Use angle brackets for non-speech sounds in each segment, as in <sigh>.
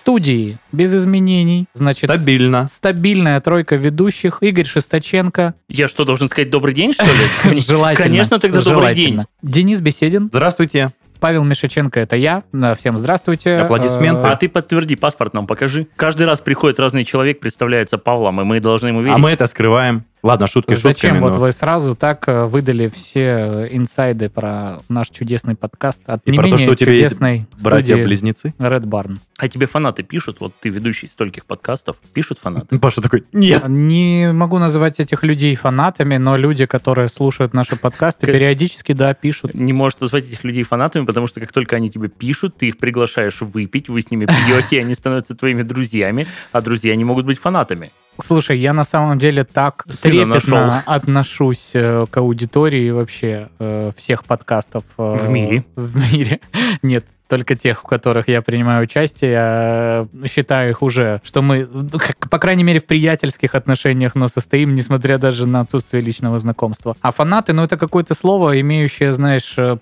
Студии без изменений. Значит, Стабильно. стабильная тройка ведущих. Игорь Шесточенко. Я что, должен сказать добрый день, что ли? <laughs> Желательно. Конечно, тогда добрый день. Денис Беседин. Здравствуйте. Павел Мишаченко, это я. Всем здравствуйте. Аплодисменты. А ты подтверди, паспорт нам покажи. Каждый раз приходит разный человек, представляется Павлом, и мы должны ему верить. А мы это скрываем. Ладно, шутки Зачем шутками, вот но- вы сразу так э, выдали все э, инсайды про наш чудесный подкаст от И не про то, менее что у тебя есть чудесной студии братья-близнецы? Red Barn? А тебе фанаты пишут? Вот ты ведущий стольких подкастов. Пишут фанаты? <laughs> Паша такой, нет. Не могу называть этих людей фанатами, но люди, которые слушают наши подкасты, Как- периодически, да, пишут. Не можешь назвать этих людей фанатами, потому что как только они тебе пишут, ты их приглашаешь выпить, вы с ними пьете, они становятся твоими друзьями, а друзья не могут быть фанатами. Слушай, я на самом деле так Сына трепетно нашел. отношусь э, к аудитории вообще э, всех подкастов. э, В мире? В мире. <laughs> Нет, только тех, в которых я принимаю участие. Я э, считаю их уже, что мы, ну, по крайней мере, в приятельских отношениях, но состоим, несмотря даже на отсутствие личного знакомства. А фанаты, ну, это какое-то слово, имеющее, знаешь, э,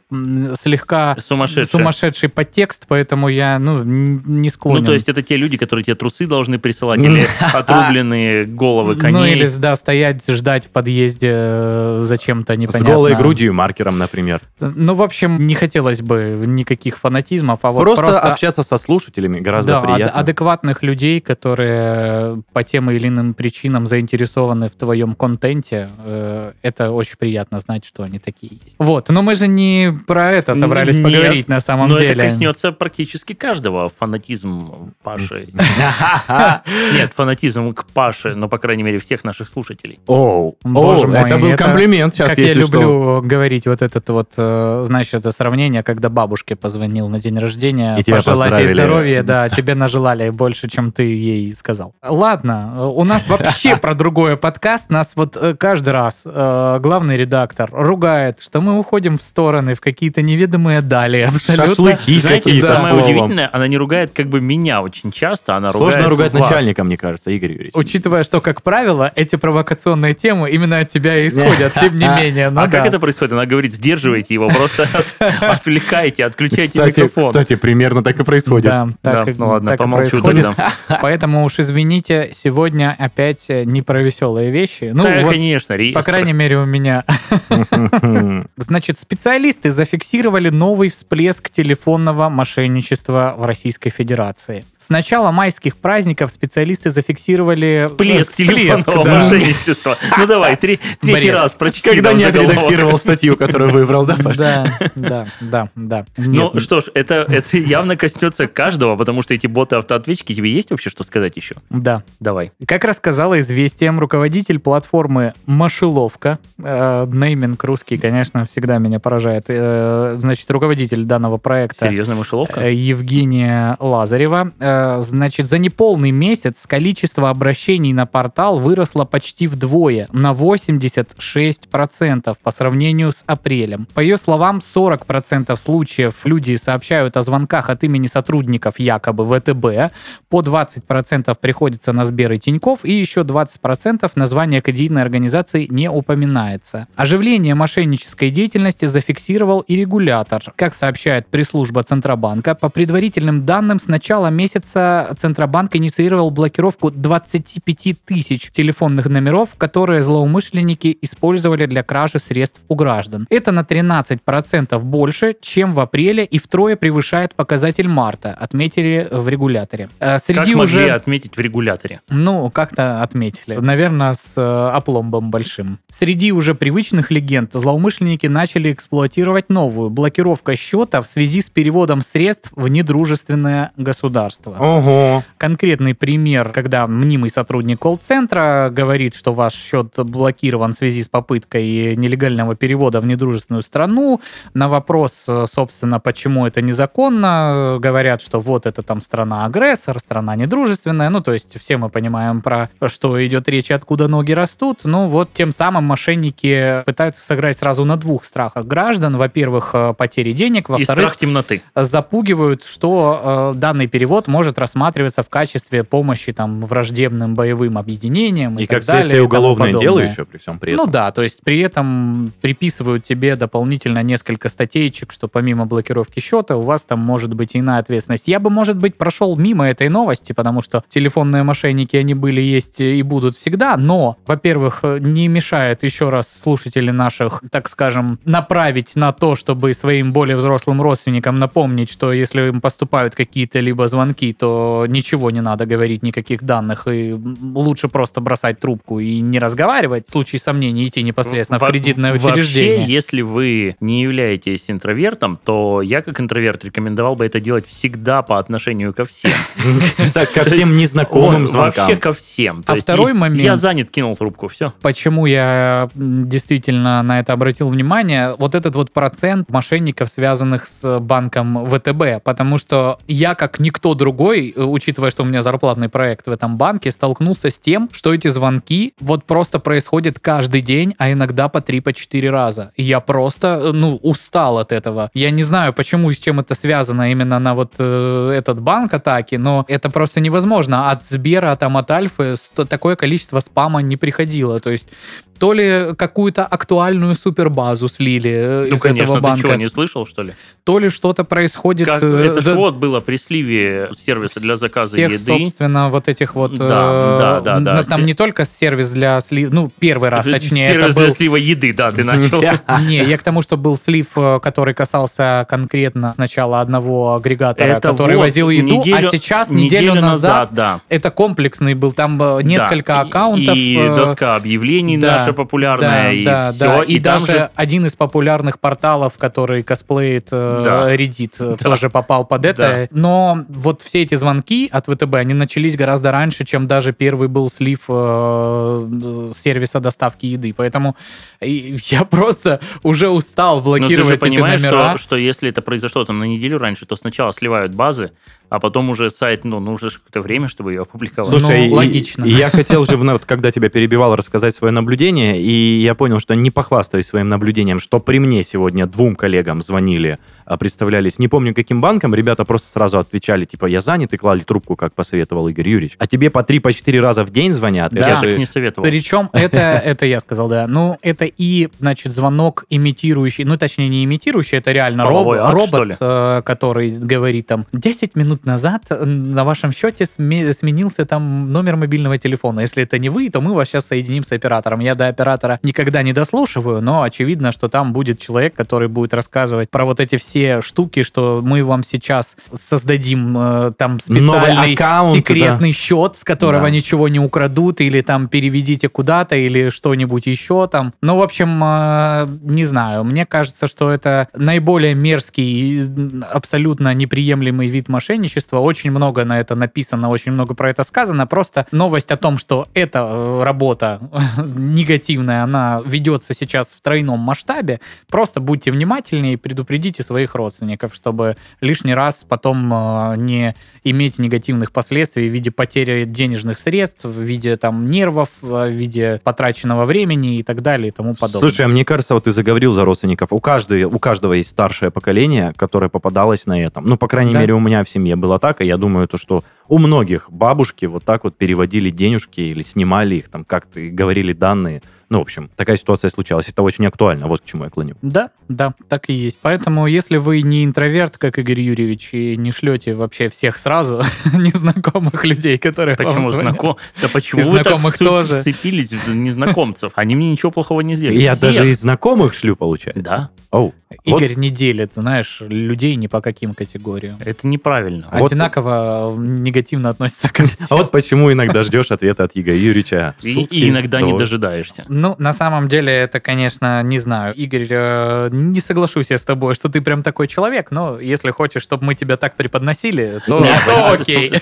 слегка Сумасшедшие. сумасшедший подтекст, поэтому я, ну, не склонен. Ну, то есть это те люди, которые тебе трусы должны присылать, или <laughs> отрубленные головы коней. Ну или, да, стоять, ждать в подъезде э, зачем-то С непонятно. голой грудью и маркером, например. Ну, в общем, не хотелось бы никаких фанатизмов, а вот просто, просто, общаться со слушателями гораздо да, ад- приятно. адекватных людей, которые по тем или иным причинам заинтересованы в твоем контенте. э, Это очень приятно знать, что они такие есть. Вот, но мы же не про это собрались Нет, поговорить на самом Но деле. это коснется практически каждого. Фанатизм Паши. <laughs> <laughs> Нет, фанатизм к Паше, но, по крайней мере, всех наших слушателей. Оу, Боже оу, мой, это был комплимент сейчас, как я люблю говорить вот этот вот, э, знаешь, это сравнение, когда бабушке позвонил на день рождения, И тебя пожелать ей поздравили. здоровья, да, тебе нажелали больше, чем ты ей сказал. Ладно, у нас вообще про другое подкаст, нас вот э, каждый раз э, главный редактор ругает, что мы уходим в стороны, в какие-то неведомые дали, абсолютно. Шашлыки Знаете, какие-то с самое удивительное, она не ругает как бы меня очень часто, она Сложно ругать вас. начальника, мне кажется, Игорь Юрьевич. Учитывая, что, как правило, эти провокационные темы именно от тебя и исходят, тем не <laughs> менее. ну а да. как это происходит? Она говорит, сдерживайте его, просто <laughs> отвлекайте, отключайте Кстати, микрофон. кстати, примерно так и происходит. Да, так, Да, и- ну ладно, так и помолчу происходит. тогда. <laughs> Поэтому уж извините, сегодня опять э, не про веселые вещи. Ну, Да, вот, конечно, по реестр. крайней мере, у меня. <laughs> Значит, специалисты зафиксировали новый всплеск телефонного мошенничества в Российской Федерации. С начала майских праздников специалисты зафиксировали... Всплеск телефонного <laughs> мошенничества. Ну давай, третий раз прочти Когда не отредактировал статью, которую выбрал, да, Паша? Да, да, да, да. Ну что ж, это, это явно коснется каждого, потому что эти боты-автоответчики, тебе есть вообще что сказать еще? Да. Давай. Как рассказала известиям, руководитель платформы Машеловка, э, нейминг русский, конечно, всегда меня поражает, э, значит, руководитель данного проекта Серьезная мышеловка? э, Евгения Лазарева, э, значит, за неполный месяц количество обращений на портал выросло почти вдвое, на 86% по сравнению с апрелем. По ее словам, 40% случаев люди сообщают о звонках от имени сотрудников якобы ВТБ, по 20% приходится на Сбер и Тиньков, и еще 20% название кредитной организации не упоминается. Оживление мошеннической деятельности зафиксировал и регулятор. Как сообщает пресс-служба Центробанка, по предварительным данным, с начала месяца Центробанк инициировал блокировку 25 тысяч телефонных номеров, которые злоумышленники использовали для кражи средств у граждан. Это на 13% больше, чем в апреле и втрое превышает показатель марта, отметили в регуляторе. Э, Как Среди могли уже... отметить в регуляторе? Ну, как-то отметили. Наверное, с э, опломбом большим. Среди уже привычных легенд злоумышленники начали эксплуатировать новую. Блокировка счета в связи с переводом средств в недружественное государство. Ого. Конкретный пример, когда мнимый сотрудник колл-центра говорит, что ваш счет блокирован в связи с попыткой нелегального перевода в недружественную страну. На вопрос, э, собственно, почему это незаконно, говорят, что вот это там страна-агрессор, страна недружественная, ну, то есть все мы понимаем про что идет речь откуда ноги растут, ну, вот тем самым мошенники пытаются сыграть сразу на двух страхах граждан. Во-первых, э, потери денег, И во-вторых, страх темноты. запугивают, что э, данный перевод может рассматриваться в качестве помощи там враждебным боевым объединениям и, И так как далее. следствие и уголовное дело еще при всем при этом. Ну да, то есть при этом приписывают тебе дополнительно несколько статейчик, что помимо блокировки счета у вас там может быть иная ответственность. Я бы, может быть, прошел мимо этой новости, потому что телефонные мошенники, они были, есть и будут всегда, но, во-первых, не мешает еще раз слушатели наших, так скажем, направить на то, чтобы своим более взрослым родственникам напомнить, что если им поступают какие-то либо звонки, то ничего не надо говорить, никаких данных, и лучше просто бросать трубку и не разговаривать. В случае сомнений идти непосредственно в кредитное Вообще, учреждение. если вы не являетесь интровертом, то я как интроверт рекомендовал бы это делать всегда по отношению ко всем. <laughs> Ко <laughs> всем незнакомым Вот, Вообще звонкам. ко всем. А второй момент- Я занят, кинул трубку, все. Почему я действительно на это обратил внимание? Вот этот вот процент мошенников, связанных с банком ВТБ, потому что я, как никто другой, э, учитывая, что у меня зарплатный проект в этом банке, столкнулся с тем, что эти звонки вот просто происходят каждый день, а иногда по 3-4 раза. И я просто, э, ну, устал от этого. Я не знаю, почему и с чем это связано именно на вот э, этот банк атаки, но это просто невозможно. От Сбера, там, от Альфы такое количество спама не приходило. То есть то ли какую-то актуальную супербазу слили э, Ну, из конечно, этого ты банка, чего, не слышал, что ли? то ли что-то происходит... Как- э, это да- вот было при сливе сервиса для заказа всех, еды. собственно, вот этих вот... Да, э, да, да, да. Там Все- не только сервис для слив... Ну, первый раз, точнее, Сервис это для был... слива еды, да, ты начал. <laughs> Не, я к тому, что был слив, э, который касался конкретно сначала одного агрегатора, Это который вот возил еду, неделю- а сейчас, неделю, назад, да. это комплексный был, там несколько Да, аккаунтов. И, доска объявлений да, наша популярная, да, и да, все. да. И, И, даже же один из популярных порталов, который косплеит э, Да. Reddit, э, Да. тоже попал под это. Но вот все эти звонки от ВТБ, они начались гораздо раньше, чем даже первый был слив э, сервиса доставки еды. Поэтому я <laughs> просто уже устал Но ты блокировать же эти понимаешь, номера. что, что если это произошло там на неделю раньше, то сначала сливают базы, а потом уже сайт, ну, нужно же какое-то время, чтобы ее опубликовать. Ну, Слушай, и- логично. и я хотел же, вот, когда тебя перебивал, рассказать свое наблюдение, и я понял, что не похвастаюсь своим наблюдением, что при мне сегодня двум коллегам звонили, а, представлялись, не помню каким банком, ребята просто сразу отвечали, типа, я занят, и клали трубку, как посоветовал Игорь Юрьевич. А тебе по три, по четыре раза в день звонят. Да. я же- не советовал. Причем <laughs> это, это я сказал, да. Ну, это и, значит, звонок имитирующий, ну, точнее, не имитирующий, это реально роб- акт, робот, э, который говорит там, 10 минут назад э, на вашем счете сме- сменился там номер мобильного телефона. Если это не вы, то мы вас сейчас соединим с оператором. Я до оператора никогда не дослушиваю, но очевидно, что там будет человек, который будет рассказывать про вот эти все штуки, что мы вам сейчас создадим э, там специальный аккаунт, секретный счет, с которого Да. ничего не украдут, или там переведите куда-то, или что-нибудь еще там. Ну, в общем, э, не знаю. Мне кажется, что это наиболее мерзкий, абсолютно неприемлемый вид мошенничества. Очень много на это написано, очень много про это сказано. Просто новость о том, что эта э, работа <laughs> негативная, она ведется сейчас в тройном масштабе. Просто будьте внимательнее и предупредите своих родственников, чтобы лишний раз потом э, не иметь негативных последствий в виде потери денежных средств, в виде там нервов, в виде потраченного времени и так далее и тому подобное. Слушай, а мне кажется, вот ты заговорил за родственников. У, каждой, у каждого есть старшее поколение, которое попадалось на этом. Ну, по крайней Да. мере, у меня в семье было так, и я думаю, то, что у многих бабушки вот так вот переводили денежки или снимали их, там как-то и говорили данные. Ну, в общем, такая ситуация случалась. Это очень актуально. Вот к чему я клоню. Да, да, так и есть. Поэтому, если вы не интроверт, как Игорь Юрьевич, и не шлете вообще всех сразу, <laughs> незнакомых людей, которые Почему знаком? Да почему вы так знакомых тоже. вцепились в незнакомцев? Они мне ничего плохого не сделали. Я даже из знакомых шлю, получается. Да, Оу. Вот. Игорь не делит, знаешь, людей ни по каким категориям. это неправильно. Вот- Одинаково негативно относится к А вот почему иногда ждешь ответа от Игоря Юрьевича. И, иногда не до- дожидаешься. Ну, на самом деле, это, конечно, не знаю. Игорь, э, не соглашусь я с тобой, что ты прям такой человек, но если хочешь, чтобы мы тебя так преподносили, то, вот, окей.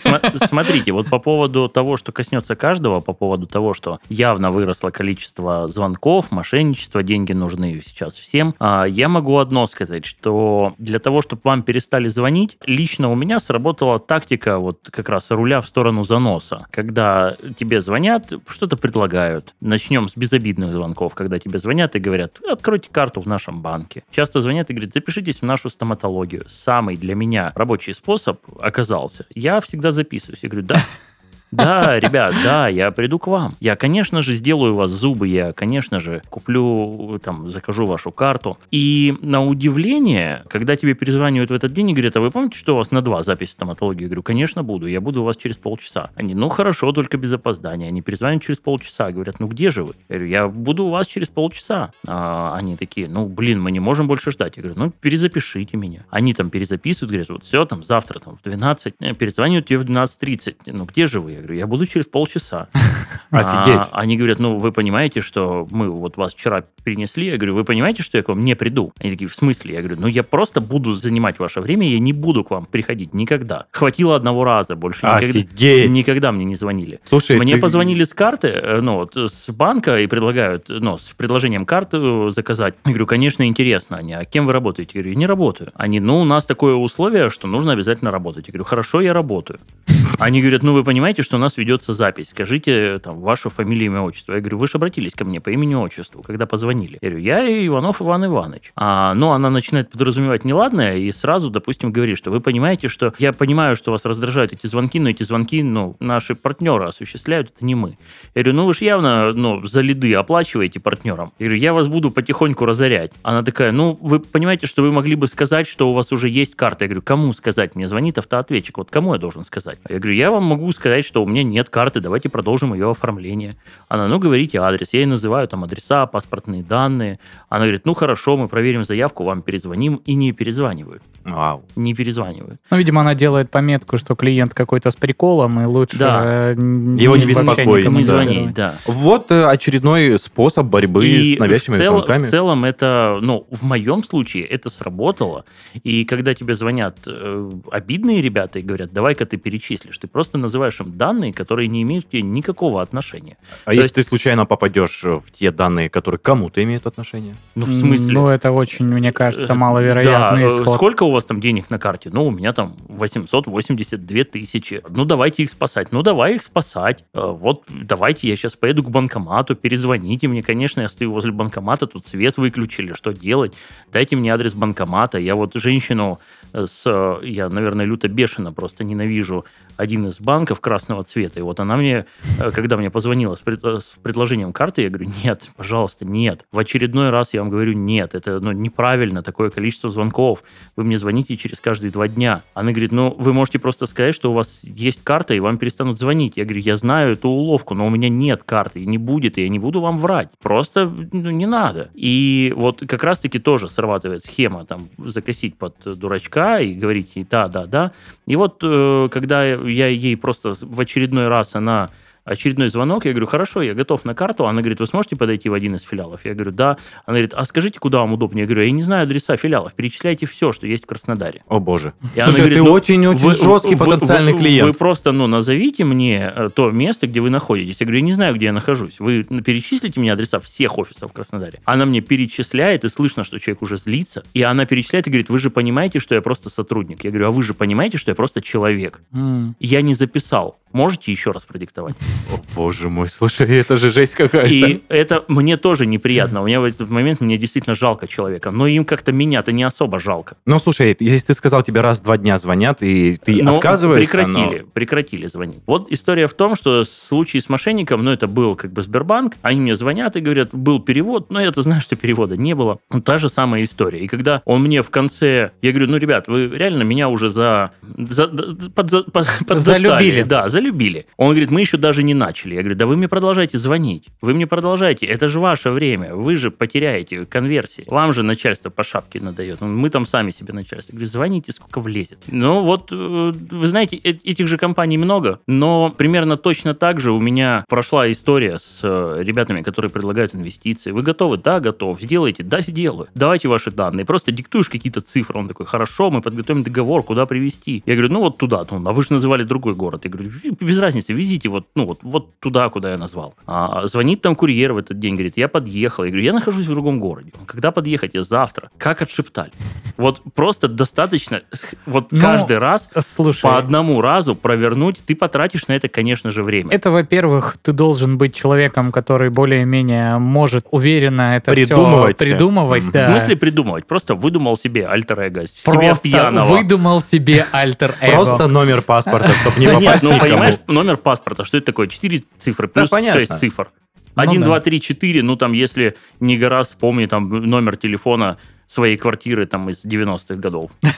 Смотрите, вот по поводу того, что коснется каждого, по поводу того, что явно выросло количество звонков, мошенничества, деньги нужны сейчас всем, а, я могу одно сказать, что для того, чтобы вам перестали звонить, лично у меня сработала тактика вот как раз руля в сторону заноса. Когда тебе звонят, что-то предлагают. Начнем с безобидных звонков, когда тебе звонят и говорят, откройте карту в нашем банке. Часто звонят и говорят, запишитесь в нашу стоматологию. Самый для меня рабочий способ оказался. Я всегда записываюсь. Я говорю, да, <laughs> да, ребят, да, я приду к вам. Я, конечно же, сделаю у вас зубы, я, конечно же, куплю, там, закажу вашу карту. И на удивление, когда тебе перезванивают в этот день и говорят, а вы помните, что у вас на два запись стоматологии? Я говорю, конечно, буду, я буду у вас через полчаса. Они, ну, хорошо, только без опоздания. Они перезванивают через полчаса, говорят, ну, где же вы? Я говорю, я буду у вас через полчаса. А они такие, ну, блин, мы не можем больше ждать. Я говорю, ну, перезапишите меня. Они там перезаписывают, говорят, вот все, там, завтра, там, в 12, э, перезванивают тебе в 12.30. Ну, где же вы? Я говорю, я буду через полчаса. <laughs> Офигеть. А, они говорят, ну, вы понимаете, что мы вот вас вчера перенесли? Я говорю, вы понимаете, что я к вам не приду? Они такие, в смысле? Я говорю, ну, я просто буду занимать ваше время, я не буду к вам приходить никогда. Хватило одного раза, больше Офигеть. никогда мне не звонили. Слушай, Мне ты- позвонили с карты, э, ну, вот, с банка и предлагают, ну, с предложением карты э, заказать. Я говорю, конечно, интересно. Они, а кем вы работаете? Я говорю, не работаю. Они, ну, у нас такое условие, что нужно обязательно работать. Я говорю, хорошо, я работаю. Они говорят, ну, вы понимаете, что у нас ведется запись. Скажите, там, вашу фамилию, имя, отчество. Я говорю, вы же обратились ко мне по имени, отчеству, когда позвонили. Я говорю, я Иванов Иван Иванович. А, ну, она начинает подразумевать неладное и сразу, допустим, говорит, что вы понимаете, что я понимаю, что вас раздражают эти звонки, но эти звонки, ну, наши партнеры осуществляют, это не мы. Я говорю, ну, вы же явно, ну, за лиды оплачиваете партнерам. Я говорю, я вас буду потихоньку разорять. Она такая, ну, вы понимаете, что вы могли бы сказать, что у вас уже есть карта. Я говорю, кому сказать? Мне звонит автоответчик. Вот кому я должен сказать? Я говорю, я вам могу сказать, что у меня нет карты, давайте продолжим ее оформление. Она, ну, говорите адрес. Я ей называю там адреса, паспортные данные. Она говорит, ну, хорошо, мы проверим заявку, вам перезвоним. И не перезванивают. Вау. Не перезванивают. Ну, видимо, она делает пометку, что клиент какой-то с приколом, и лучше Да. э, н- Его не беспокоить, не Не да. звонить, да. Вот э, очередной способ борьбы И с навязчивыми в, цел- звонками. в целом это, ну, в моем случае это сработало. И когда тебе звонят э, обидные ребята и говорят, давай-ка ты перечислишь, ты просто называешь им данные, которые не имеют к тебе никакого отношения. А если ты случайно попадешь в те данные, которые кому-то имеют отношение? Ну, в смысле? Ну, это очень, мне кажется, Э, маловероятный да, э, исход. Сколько у вас там денег на карте? Ну, у меня там 882 тысячи. Ну, давайте их спасать. Ну, давай их спасать. Э, Вот, давайте я сейчас поеду к банкомату, перезвоните мне. Конечно, я стою возле банкомата, тут свет выключили, что делать? Дайте мне адрес банкомата. Я вот женщину с... Я, наверное, люто бешено просто ненавижу один из банков красного цвета. И вот она мне, э, когда мне позвонила с, пред- э, с предложением карты, я говорю, нет, пожалуйста, нет. В очередной раз я вам говорю, нет, это ну, неправильно, такое количество звонков. Вы мне звоните через каждые два дня. Она говорит, ну, вы можете просто сказать, что у вас есть карта, и вам перестанут звонить. Я говорю, я знаю эту уловку, но у меня нет карты, и не будет, и я не буду вам врать. Просто ну, не надо. И вот как раз-таки тоже срабатывает схема, там, закосить под дурачка и говорить ей да, да, да. И вот э, когда я ей просто в очередной раз она очередной звонок, я говорю, хорошо, я готов на карту. Она говорит, вы сможете подойти в один из филиалов? Я говорю, да. Она говорит, а скажите, куда вам удобнее? Я говорю, я не знаю адреса филиалов, перечисляйте все, что есть в Краснодаре. О боже. И она Слушай, говорит, ты ну, очень-очень вы- жесткий вы- потенциальный вы- клиент. Вы просто, ну, назовите мне э, то место, где вы находитесь. Я говорю, я не знаю, где я нахожусь. Вы ну, перечислите мне адреса всех офисов в Краснодаре. Она мне перечисляет, и слышно, что человек уже злится. И она перечисляет и говорит, вы же понимаете, что я просто сотрудник. Я говорю, а вы же понимаете, что я просто человек. М. Я не записал. Можете еще раз продиктовать? О, боже мой, слушай, это же жесть какая-то. И это мне тоже неприятно. У меня в этот момент мне действительно жалко человека. Но им как-то меня-то не особо жалко. Ну, слушай, если ты сказал, тебе раз в два дня звонят, и ты Но отказываешься, Прекратили, прекратили звонить. Вот история в том, что случай с мошенником, ну, это был как бы Сбербанк, они мне звонят и говорят, был перевод, но я-то знаю, что перевода не было. Ну, та же самая история. И когда он мне в конце, я говорю, ну, ребят, вы реально меня уже за... за под, под- подзастали. Залюбили. Да, залюбили. Он говорит, мы еще даже не начали. Я говорю, да вы мне продолжайте звонить. Вы мне продолжайте. Это же ваше время. Вы же потеряете конверсии. Вам же начальство по шапке надает. Ну, Мы там сами себе начальство. Я говорю, звоните, сколько влезет. Ну вот, э, вы знаете, э- этих же компаний много, но примерно точно так же у меня прошла история с э, ребятами, которые предлагают инвестиции. Вы готовы? Да, готов. Сделайте? Да, сделаю. Давайте ваши данные. Просто диктуешь какие-то цифры. Он такой, хорошо, мы подготовим договор, куда привезти. Я говорю, ну вот туда. Он, а вы же называли другой город. Я говорю, «Ви- без разницы, везите вот, ну, вот, вот туда, куда я назвал. А, звонит там курьер в этот день, говорит, я подъехал. Я говорю, я нахожусь в другом городе. Когда подъехать? Я завтра. Как отшептали. Вот просто достаточно, вот Ну, каждый раз Слушай, по одному разу провернуть, ты потратишь на это, конечно же, время. это, во-первых, ты должен быть человеком, который более-менее может уверенно это Придумывать. все придумывать. Мгм. да. В смысле придумывать? Просто выдумал себе альтер-эго, Просто пьяного. выдумал себе альтер-эго. Просто номер паспорта, чтобы не нет, попасть ну никому. понимаешь, номер паспорта, что это такое? Четыре цифры плюс понятно. шесть цифр. Ну Один, да. два, три, четыре. Ну, там, если не гора, вспомни там номер телефона своей квартиры там из 90-х годов. <laughs>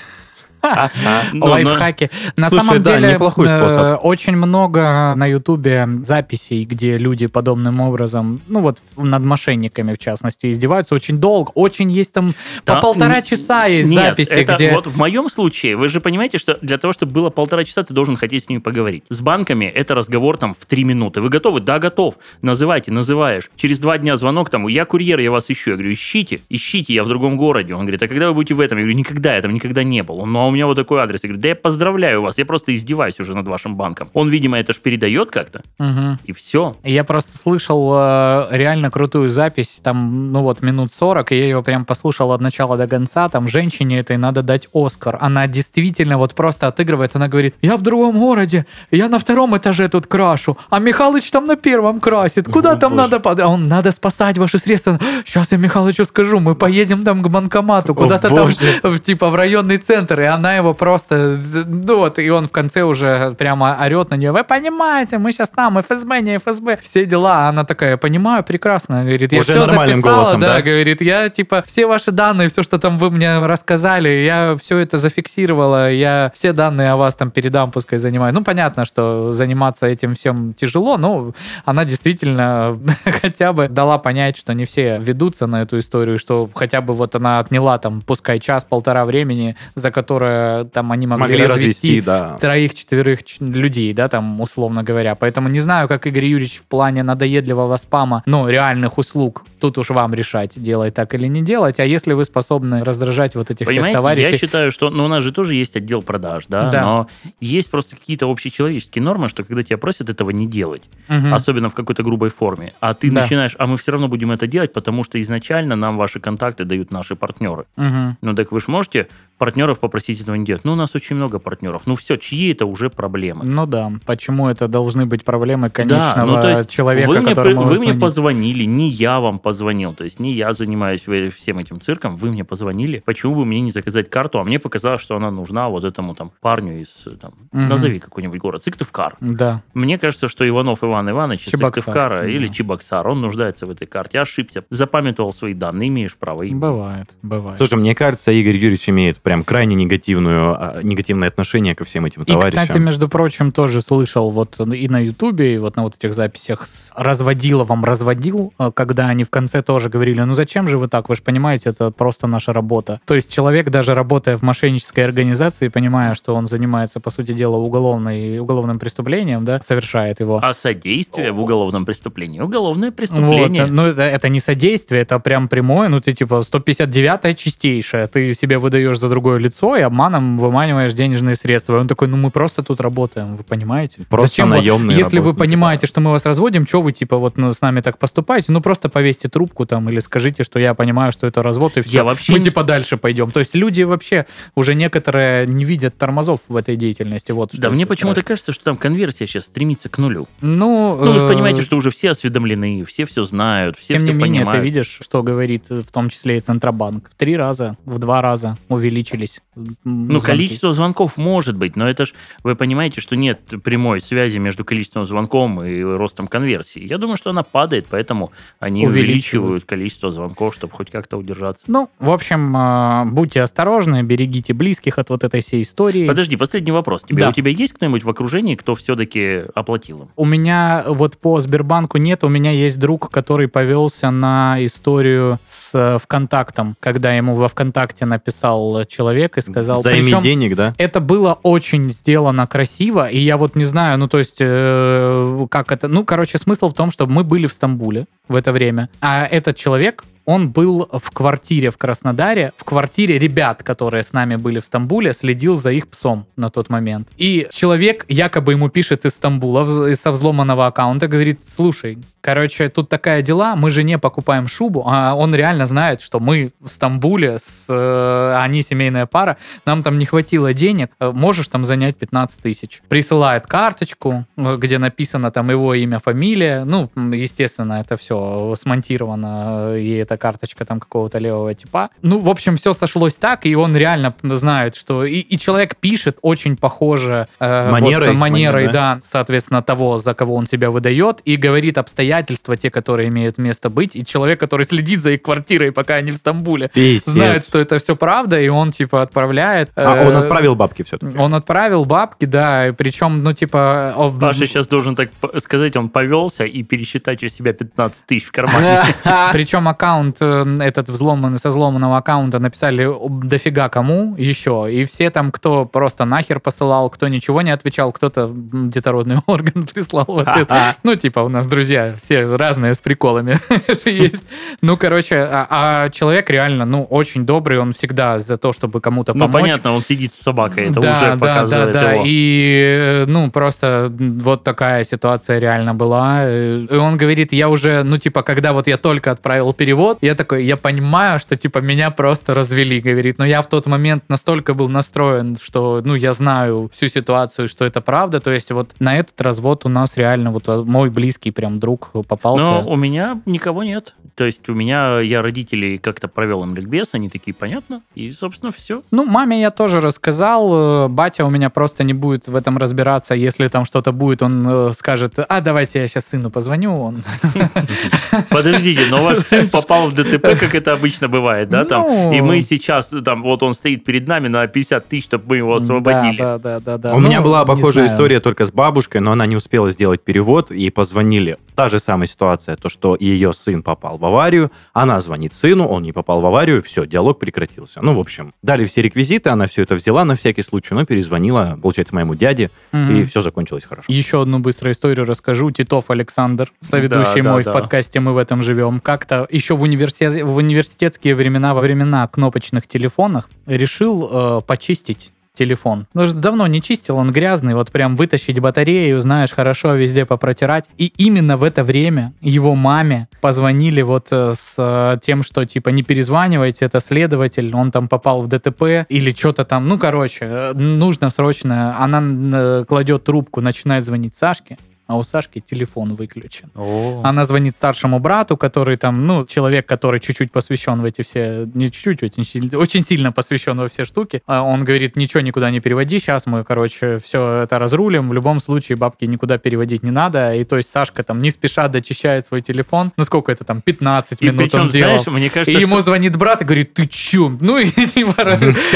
<laughs> Ну, но- Лайфхаки. На Слушай, самом деле э, очень много на Ютубе записей, где люди подобным образом, ну вот над мошенниками в частности, издеваются очень долго. Очень есть там по полтора часа есть записи, где... вот в моем случае, вы же понимаете, что для того, чтобы было полтора часа, ты должен хотеть с ними поговорить. С банками это разговор там в три минуты. Вы готовы? Да, готов. Называйте, называешь. Через два дня звонок там, я курьер, я вас ищу. Я говорю, ищите, ищите, я в другом городе. Он говорит, а когда вы будете в этом? Я говорю, никогда, я там никогда не был. Ну, а у меня вот такой адрес. Я говорю, да я поздравляю вас, я просто издеваюсь уже над вашим банком. Он, видимо, это ж передает как-то, Мгм. и все. Я просто слышал э, реально крутую запись, там, ну вот, минут 40, и я ее прям послушал от начала до конца, там, женщине этой надо дать Оскар. Она действительно вот просто отыгрывает, она говорит, я в другом городе, я на втором этаже тут крашу, а Михалыч там на первом красит, куда О, там боже. надо, под- а он, надо спасать ваши средства. Сейчас я Михалычу скажу, мы поедем там к банкомату, куда-то там, в, типа, в районный центр, и она его просто, ну вот, и он в конце уже прямо орет на нее, вы понимаете, мы сейчас там, ФСБ, не ФСБ, все дела, а она такая, понимаю, прекрасно, говорит, я Уже все записала, голосом, да, да? говорит, я, типа, все ваши данные, все, что там вы мне рассказали, я все это зафиксировала, я все данные о вас там передам, пускай занимаю. Ну, понятно, что заниматься этим всем тяжело, но она действительно <laughs> хотя бы дала понять, что не все ведутся на эту историю, что хотя бы вот она отняла там, пускай час-полтора времени, за которое там они могли, Могли развести, развести, да. троих-четверых людей, да, там, условно говоря. Поэтому не знаю, как Игорь Юрьевич в плане надоедливого спама, ну, реальных услуг, тут уж вам решать, делать так или не делать. А если вы способны раздражать вот этих всех Понимаете, товарищей... я считаю, что ну, у нас же тоже есть отдел продаж, да, Да. но есть просто какие-то общечеловеческие нормы, что когда тебя просят этого не делать, Мгм. особенно в какой-то грубой форме, а ты Да. начинаешь, а мы все равно будем это делать, потому что изначально нам ваши контакты дают наши партнеры. Мгм. Ну так вы же можете партнеров попросить этого не делать. Ну, у нас очень много партнеров. Ну все, чьи это уже проблемы? Ну да, почему это должны быть проблемы конечного Да, ну, то есть человека, вы мне, которому вы вы мне позвонили, не я вам позвонил, то есть не я занимаюсь всем этим цирком, вы мне позвонили, почему бы мне не заказать карту, а мне показалось, что она нужна вот этому там парню из, там, Мгм. назови какой-нибудь город, Сыктывкар. Да. Мне кажется, что Иванов Иван Иванович из Чебоксар. Сыктывкара Да. или Чебоксар, он нуждается в этой карте. Ошибся, запамятовал свои данные, имеешь право. им. Бывает, бывает. Слушай, мне кажется, Игорь Юрьевич имеет прям крайне негативную, а, негативное отношение ко всем этим И, товарищам. кстати, между прочим, тоже слышал вот и на Ютубе, и вот на вот этих записях с разводиловым разводил, э, когда они в конце тоже говорили, ну зачем же вы так, вы же понимаете, это просто наша работа. То есть человек, даже работая в мошеннической организации, понимая, что он занимается, по сути дела, уголовной, уголовным преступлением, да, совершает его. А содействие в уголовном преступлении? Уголовное Вот, преступление. ну, это, это не содействие, это прям прямое, ну, ты типа 159-я чистейшая, ты себе выдаешь за другое лицо и обманом выманиваешь денежные средства. И он такой, ну, мы просто тут работаем, вы понимаете? Просто Зачем вы- наемные Если вы понимаете, что мы вас разводим, что вы, типа, вот ну, с нами так поступаете, ну, просто повесьте трубку там или скажите, что я понимаю, что это развод, и все. Я вообще мы, не- типа, дальше пойдем. То есть люди вообще уже некоторые не видят тормозов в этой деятельности. Вот Да мне почему-то кажется, что там конверсия сейчас стремится к нулю. Ну, Ну, вы же э, понимаете, что уже все осведомлены, все все знают, все Тем все не менее, понимают. ты видишь, что говорит э, в том числе и Центробанк. В три раза, в два раза увеличились Ну, звонки. количество звонков может быть, но это ж, вы понимаете, что нет прямой связи между количеством звонков и ростом конверсии. Я думаю, что она падает, поэтому они Увеличивают. количество звонков, чтобы хоть как-то удержаться. Ну, в общем, э, будьте осторожны, берегите близких от вот этой всей истории. Подожди, последний вопрос. Тебе, Да. У тебя есть кто-нибудь в окружении, кто все-таки оплатил им? У меня вот по Сбербанку нет, у меня есть друг, который повелся на историю с э, ВКонтактом, когда ему во ВКонтакте написал человек и сказал... Займи причем денег, да? Это было очень сделано красиво, и я вот не знаю, ну то есть, э, как это... Ну, короче, смысл в том, что мы были в Стамбуле в это время, а этот человек, он был в квартире в Краснодаре, в квартире ребят, которые с нами были в Стамбуле, следил за их псом на тот момент. И человек якобы ему пишет из Стамбула, со взломанного аккаунта, говорит, слушай, короче, тут такая дела, мы жене покупаем шубу, а он реально знает, что мы в Стамбуле, с, э, они семейная пара, нам там не хватило денег, э, можешь там занять 15 тысяч. Присылает карточку, э, где написано там его имя, фамилия, ну, естественно, это все смонтировано, и эта карточка там какого-то левого типа. Ну, в общем, все сошлось так, и он реально знает, что... И, и человек пишет очень похоже э, Манерой, вот, манерой, манерой, да, соответственно, того, за кого он себя выдает, и говорит обстоятельства, те, которые имеют место быть, и человек, который следит за их квартирой, пока они в Стамбуле, Пиздец. знает, что это все правда, и он, типа, отправляет. А э, он отправил бабки все-таки. Он отправил бабки, да, и причем, ну, типа... в- Паша сейчас должен так сказать, он повелся и пересчитать у себя 15 тысяч в кармане. <laughs> Причем аккаунт э, этот взломанный, со взломанного аккаунта написали дофига кому еще. И все там, кто просто нахер посылал, кто ничего не отвечал, кто-то детородный <laughs> орган прислал в ответ. Ну, типа, у нас друзья все разные с приколами <laughs> есть. Ну, короче, а, а человек реально, ну, очень добрый, он всегда за то, чтобы кому-то Ну, помочь. понятно, он сидит с собакой, это уже показывает да, да. его. И, э, ну, просто вот такая ситуация реально была. Э, И он говорит, я уже, ну, типа, когда вот я только отправил перевод, я такой, я понимаю, что, типа, меня просто развели, говорит. Но я в тот момент настолько был настроен, что, ну, я знаю всю ситуацию, что это правда. То есть вот на этот развод у нас реально вот э, мой близкий прям друг попался. Но у меня никого нет. То есть у меня, я родителей как-то провел им ликбез, они такие, понятно, и, собственно, все. Ну, маме я тоже рассказал. э, Батя у меня просто не будет в этом разбираться. Если там что-то будет, он э, скажет, а давайте я сейчас сыну позвоню. Он... <laughs> Подождите, но ваш сын попал в ДТП, <laughs> как это обычно бывает, да? Там, Ну. И мы сейчас, там, вот он стоит перед нами на 50 тысяч, чтобы мы его освободили. Да, да, да, да. У меня Ну, была похожая история только с бабушкой, но она не успела сделать перевод, ей позвонили. Та же самая ситуация, то, что ее сын попал в аварию, она звонит сыну, он не попал в аварию, все, диалог прекратился. Ну, в общем, дали все реквизиты, она все это взяла на всякий случай, но перезвонила, получается, моему дяде, и все закончилось хорошо. Еще одну быструю историю расскажу. Титов Александр, соведущий Да, да, мой да. в подкасте «Мы в этом живем», как-то еще в, в университетские времена, во времена кнопочных телефонов, решил э, почистить телефон. Ну, что давно не чистил, он грязный, вот прям вытащить батарею, знаешь, хорошо везде попротирать. И именно в это время его маме позвонили вот э, с э, тем, что типа не перезванивайте, это следователь, он там попал в ДТП или что-то там. Ну, короче, э, нужно срочно. Она кладет трубку, начинает звонить Сашке, а у Сашки телефон выключен. О. Она звонит старшему брату, который там, ну, человек, который чуть-чуть посвящен в эти все, не чуть-чуть, очень сильно, очень сильно посвящен во все штуки. А Он говорит, ничего никуда не переводи, сейчас мы, короче, все это разрулим. В любом случае бабки никуда переводить не надо. И то есть Сашка там не спеша дочищает свой телефон. Ну, сколько это там, 15 И минут причем, он делал. знаешь, мне кажется, И ему что- звонит брат и говорит, ты чё? Ну, <laughs> и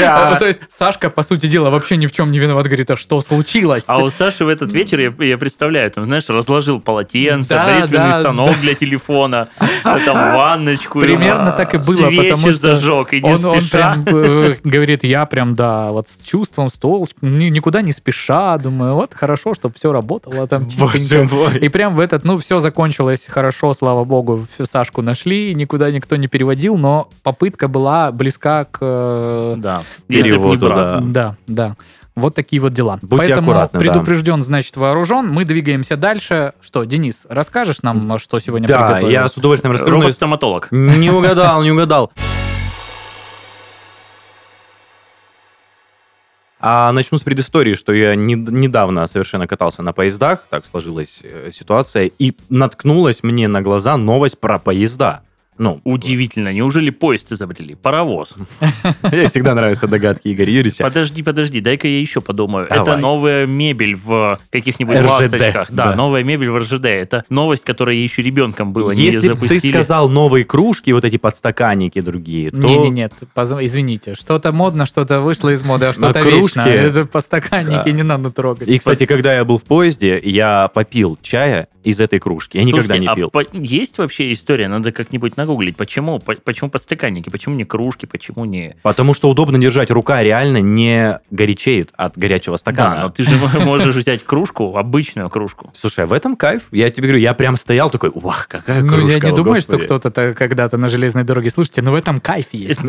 а, То есть Сашка, по сути дела, вообще ни в чем не виноват. Говорит, а что случилось? А у Саши в этот вечер, я, я представляю, там, знаешь, разложил полотенце, Да, бритвенный да, станок для телефона, а <laughs> там ванночку. Примерно так и было, потому что зажег, и не он, он спеша. прям э, говорит, я прям, да, вот с чувством, с толщ- ни- никуда не спеша, думаю, вот хорошо, чтобы все работало там <laughs> чистенько. мой. И прям в этот, ну, все закончилось хорошо, слава богу, Сашку нашли, никуда никто не переводил, но попытка была близка к... э, Да, Переводу, да. Да, да. Вот такие вот дела. Будьте Поэтому аккуратны, да. предупрежден, значит, вооружен. Мы двигаемся дальше. Что, Денис, расскажешь нам, что сегодня Да, приготовил? я с удовольствием расскажу. Робот-стоматолог. Не угадал, не угадал. А начну с предыстории, что я не- недавно совершенно катался на поездах, так сложилась э, ситуация, и наткнулась мне на глаза новость про поезда. Ну, Удивительно. Неужели поезд изобрели? Паровоз. <laughs> Мне всегда нравятся догадки Игоря Юрьевича. Подожди, подожди, дай-ка я еще подумаю. Давай. Это новая мебель в каких-нибудь РЖД, ласточках. Да, да. новая мебель в РЖД. Это новость, которая еще ребенком была. не Если бы ты сказал новые кружки, вот эти подстаканники другие, то... Не, не, нет, поз- извините, что-то модно, что-то вышло из моды, а что-то кружке. вечно. Это подстаканники Да. не надо трогать. И, кстати, когда я был в поезде, я попил чая из этой кружки. Я никогда Слушайте, не а пил. по- есть вообще история? Надо как-нибудь нагуглить. Почему? По- почему подстаканники? Почему не кружки? Почему не... Потому что удобно держать. Рука реально не горячеет от горячего Да, стакана. но ты же <laughs> можешь взять кружку, обычную кружку. Слушай, а в этом кайф. Я тебе говорю, я прям стоял такой, вах, какая Ну, кружка. я не думаю, что господи». кто-то когда-то на железной дороге. Слушайте, ну в этом кайф есть.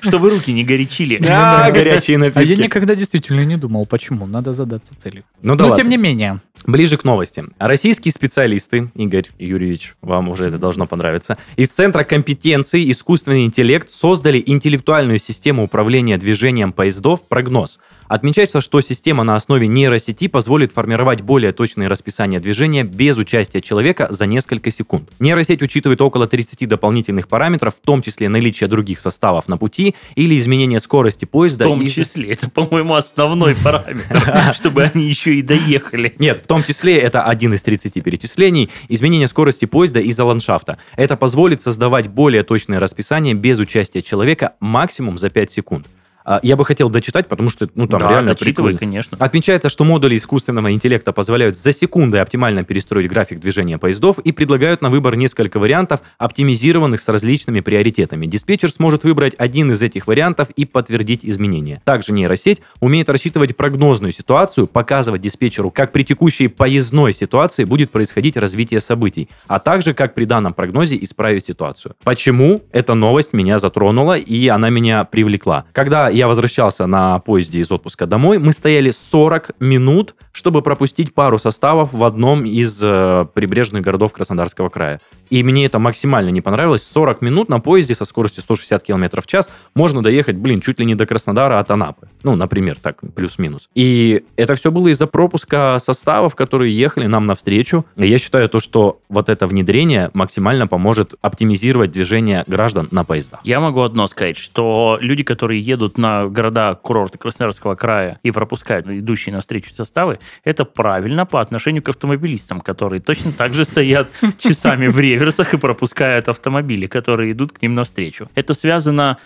Чтобы руки не горячили. А, горячие А я напитки. никогда действительно не думал, почему. Надо задаться целью. Ну да Но тем не менее. Ближе к новости. Российские специалисты, Игорь Юрьевич, вам уже это должно понравиться, из Центра компетенции искусственный интеллект создали интеллектуальную систему управления движением поездов «Прогноз». Отмечается, что система на основе нейросети позволит формировать более точные расписания движения без участия человека за несколько секунд. Нейросеть учитывает около 30 дополнительных параметров, в том числе наличие других составов на пути или изменение скорости В поезда. том из- числе. Это, по-моему, основной <laughs> параметр, <laughs> чтобы они еще и доехали. Нет, в том числе это один из 30 перечислений. Изменение скорости поезда из-за ландшафта. Это позволит создавать более точное расписание без участия человека максимум за 5 секунд. А, Я бы хотел дочитать, потому что ну, там Да, реально прикольно. конечно. Отмечается, что модули искусственного интеллекта позволяют за секунды оптимально перестроить график движения поездов и предлагают на выбор несколько вариантов, оптимизированных с различными приоритетами. Диспетчер сможет выбрать один из этих вариантов и подтвердить изменения. Также нейросеть умеет рассчитывать прогнозную ситуацию, показывать диспетчеру, как при текущей поездной ситуации будет происходить развитие событий, а также как при данном прогнозе исправить ситуацию. Почему эта новость меня затронула и она меня привлекла? Когда я возвращался на поезде из отпуска домой, мы стояли 40 минут, чтобы пропустить пару составов в одном из э, прибрежных городов Краснодарского края. И мне это максимально не понравилось. 40 минут на поезде со скоростью 160 км в час можно доехать, блин, чуть ли не до Краснодара от Анапы. Ну, например, так, плюс-минус. И это все было из-за пропуска составов, которые ехали нам навстречу. И я считаю то, что вот это внедрение максимально поможет оптимизировать движение граждан на поездах. Я могу одно сказать, что люди, которые едут на города-курорты Краснодарского края и пропускают идущие навстречу составы, это правильно по отношению к автомобилистам, которые точно так же стоят часами в реверсах и пропускают автомобили, которые идут к ним навстречу. Это связано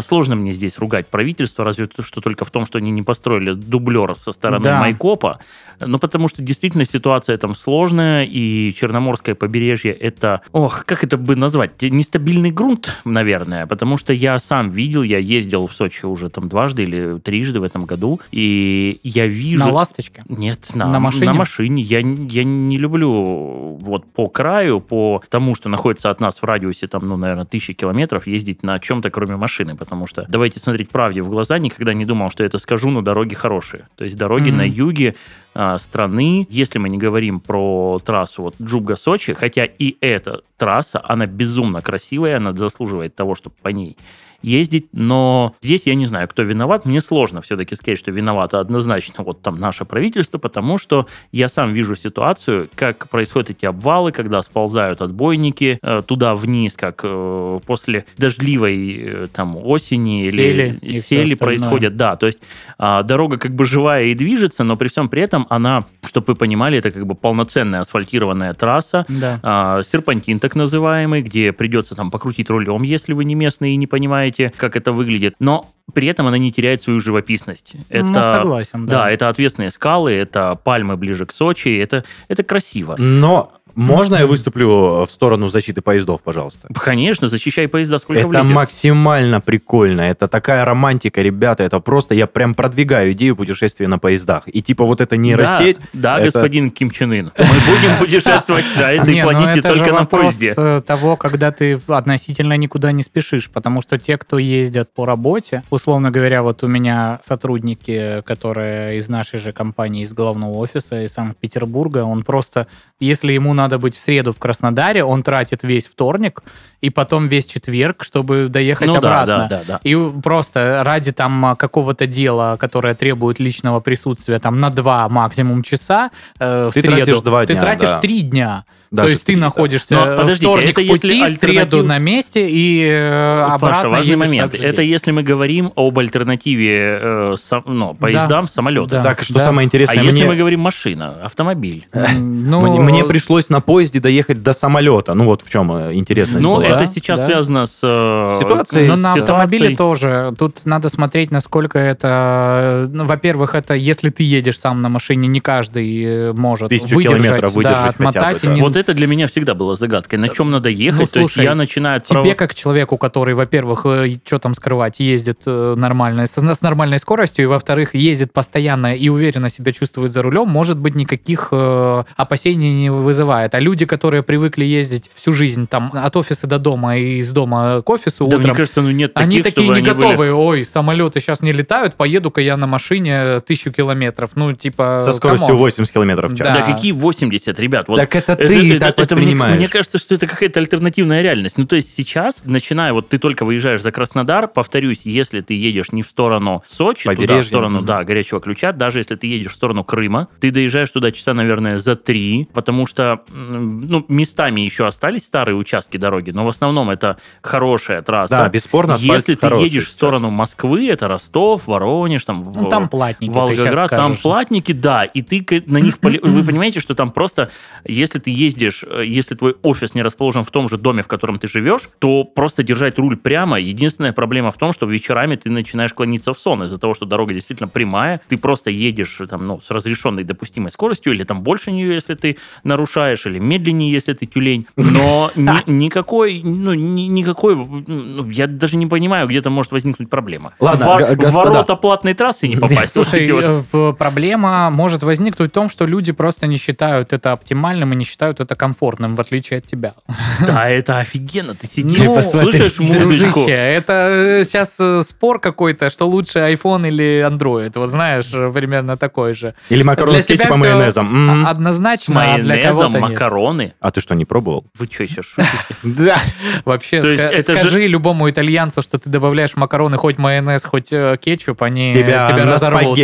Сложно мне здесь ругать правительство, разве то, что только в том, что они не построили дублеров со стороны Да. Майкопа. Ну, потому что действительно ситуация там сложная, и Черноморское побережье это, ох, как это бы назвать, нестабильный грунт, наверное, потому что я сам видел, я ездил в Сочи уже там дважды или трижды в этом году, и я вижу... На ласточке. Нет, на, На машине? На машине. Я, я не люблю вот по краю, по тому, что находится от нас в радиусе, там, ну, наверное, тысячи километров, ездить на чем-то, кроме машины, потому что, давайте смотреть правде в глаза, никогда не думал, что это скажу, но дороги хорошие. То есть дороги Мгм. на юге а, страны, если мы не говорим про трассу вот Джубга-Сочи, хотя и эта трасса, она безумно красивая, она заслуживает того, чтобы по ней ездить, но здесь я не знаю, кто виноват. Мне сложно все-таки сказать, что виновато однозначно вот там наше правительство, потому что я сам вижу ситуацию, как происходят эти обвалы, когда сползают отбойники э, туда вниз, как э, после дождливой э, там осени Сели или сели происходят, да, то есть а, дорога как бы живая и движется, но при всем при этом она, чтобы вы понимали, это как бы полноценная асфальтированная трасса, Да. а, серпантин так называемый, где придется там покрутить рулем, если вы не местный и не понимаете, как это выглядит. Но при этом она не теряет свою живописность. Это, Ну, согласен, да. да, это ответственные скалы, это пальмы ближе к Сочи, это, это красиво. Но можно я выступлю в сторону защиты поездов, пожалуйста? Конечно, защищай поезда, сколько Это влезет. максимально прикольно. Это такая романтика, ребята. Это просто я прям продвигаю идею путешествия на поездах. И типа вот эта нейросеть. Да, да это- господин Ким Чен Ын. Мы будем путешествовать на <laughs> этой Не, ну планете это же только на вопрос поезде. э, того, когда ты относительно никуда не спешишь, потому что те, кто ездят по работе, условно говоря, вот у меня сотрудники, которые из нашей же компании, из главного офиса, из Санкт-Петербурга, он просто, если ему надо быть в среду в Краснодаре, он тратит весь вторник и потом весь четверг, чтобы доехать Ну да, обратно. да, да, да. И просто ради там а, какого-то дела, которое требует личного присутствия там на два максимум часа э, в Ты среду, тратишь два ты дня, тратишь да. три дня. То Даже есть ты три, да. находишься Но подождите, вторник это в пути, если в среду альтернатив- на месте и э, обратно Паша, важный момент. Это если мы говорим об альтернативе э, сам- ну, поездам, самолетам. Да. Так, что да. самое А интересное, если мне, мы говорим машина, автомобиль? М, Ну, мне, мне пришлось на поезде доехать до самолета. Ну вот в чем э, интересность Ну, была. это Да, сейчас да. связано с... э, Ситуацией, Но на ситуацией. автомобиле тоже. Тут надо смотреть, насколько это... ну, во-первых, это если ты едешь сам на машине, не каждый э, может Тысячу выдержать, километров выдержать да, хотя бы, отмотать. и да. не- Вот это для меня всегда было загадкой. На чем надо ехать? Ну, То есть слушай, я начинаю... Тебе, отправ- как человеку, который, во-первых, что там скрывать, ездит э, нормально, с, с нормальной скоростью, и, во-вторых, ездит постоянно и уверенно себя чувствует за рулем, может быть, никаких э, опасений не вызывает. А люди, которые привыкли ездить всю жизнь там от офиса до дома и из дома к офису Да, утром, мне кажется, ну нет таких, они такие чтобы не они были- готовые. Ой, самолеты сейчас не летают, поеду-ка я на машине тысячу километров. Ну, типа... Со скоростью come on. 80 километров в час. Да. Да какие 80, ребят? Вот Так это Это- ты это- так это мне- воспринимаешь. Мне, кажется, что это какая-то альтернативная реальность. Ну, то есть сейчас, начиная, вот ты только выезжаешь за Краснодар, повторюсь, если ты едешь не в сторону Сочи, туда, в Побережье, сторону, мгм. да, горячего ключа, даже если ты едешь в сторону Крыма, ты доезжаешь туда часа, наверное, за три, потому что, ну, местами еще остались старые участки дороги, но в основном это хорошая трасса. Да, бесспорно, Если ты едешь в сейчас. сторону Москвы, это Ростов, Воронеж, там, Ну, в- там платники. Волгоград, там скажешь. платники, да, и ты на них... <clears throat> Вы понимаете, что там просто, если ты ездишь, э, если твой офис не расположен в том же доме, в котором ты живешь, то просто держать руль прямо. Единственная проблема в том, что вечерами ты начинаешь клониться в сон из-за того, что дорога действительно прямая, ты просто едешь там, ну, с разрешенной допустимой скоростью, или там больше нее, если ты нарушаешь, или медленнее, если ты тюлень. Но <laughs> ни- никакой, ну, ни- никакой, ну, я даже не понимаю, где-то может возникнуть проблема. Ладно, ворота платной трассы не <laughs> попасть. Слушай, э, проблема может возникнуть в том, что люди просто не считают это оптимальным и не считают это комфортным, в отличие от тебя. <laughs> Да, это офигенно. Ты сидишь, Ну, слушаешь музычку. Дружище, это сейчас спор какой-то, что лучше iPhone или Android. Вот знаешь, э, примерно такой же. Или макароны с кетчупом майонезом. А- С Однозначно, а для майонезом, нет. макароны. А ты что, не пробовал? Вы что еще шутите? <laughs> Да. Вообще, скажи любому итальянцу, что ты добавляешь макароны хоть майонез, хоть э, кетчуп, они Тебя разорвут.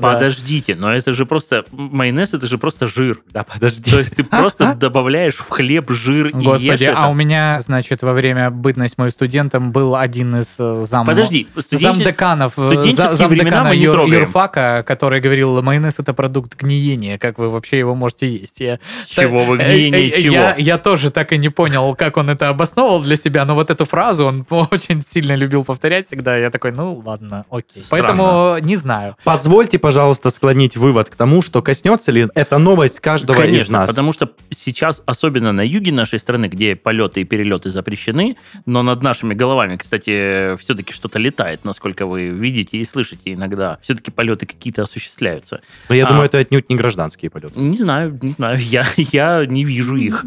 Подождите, но это же просто... Майонез это же просто жир. Да, подожди. То есть ты <laughs> просто добавляешь в хлеб жир и ешь Господи, это. а у меня, значит, во время бытность мою студентом был один из э, зам... Подожди, студенче- замдеканов, э, студенческие за- времена мы не юр- трогаем. юрфака, который говорил, майонез это продукт гниения, как вы вообще его можете есть. Я, чего вы Э, гниение чего? Я, я тоже так и не понял, как он это обосновывал для себя, но вот эту фразу он <laughs> очень сильно любил повторять всегда. Я такой, ну ладно, окей. Странно. Поэтому не знаю. Позвольте, пожалуйста, склонить вывод к тому, что коснется ли эта новость каждого из Конечно, нас. потому что сейчас, особенно на юге нашей страны, где полеты и перелеты запрещены, но над нашими головами, кстати, все-таки что-то летает, насколько вы видите и слышите иногда. Все-таки полеты какие-то осуществляются. Но я А. думаю, это отнюдь не гражданские полеты. Не знаю, не знаю, <laughs> я, я не вижу их.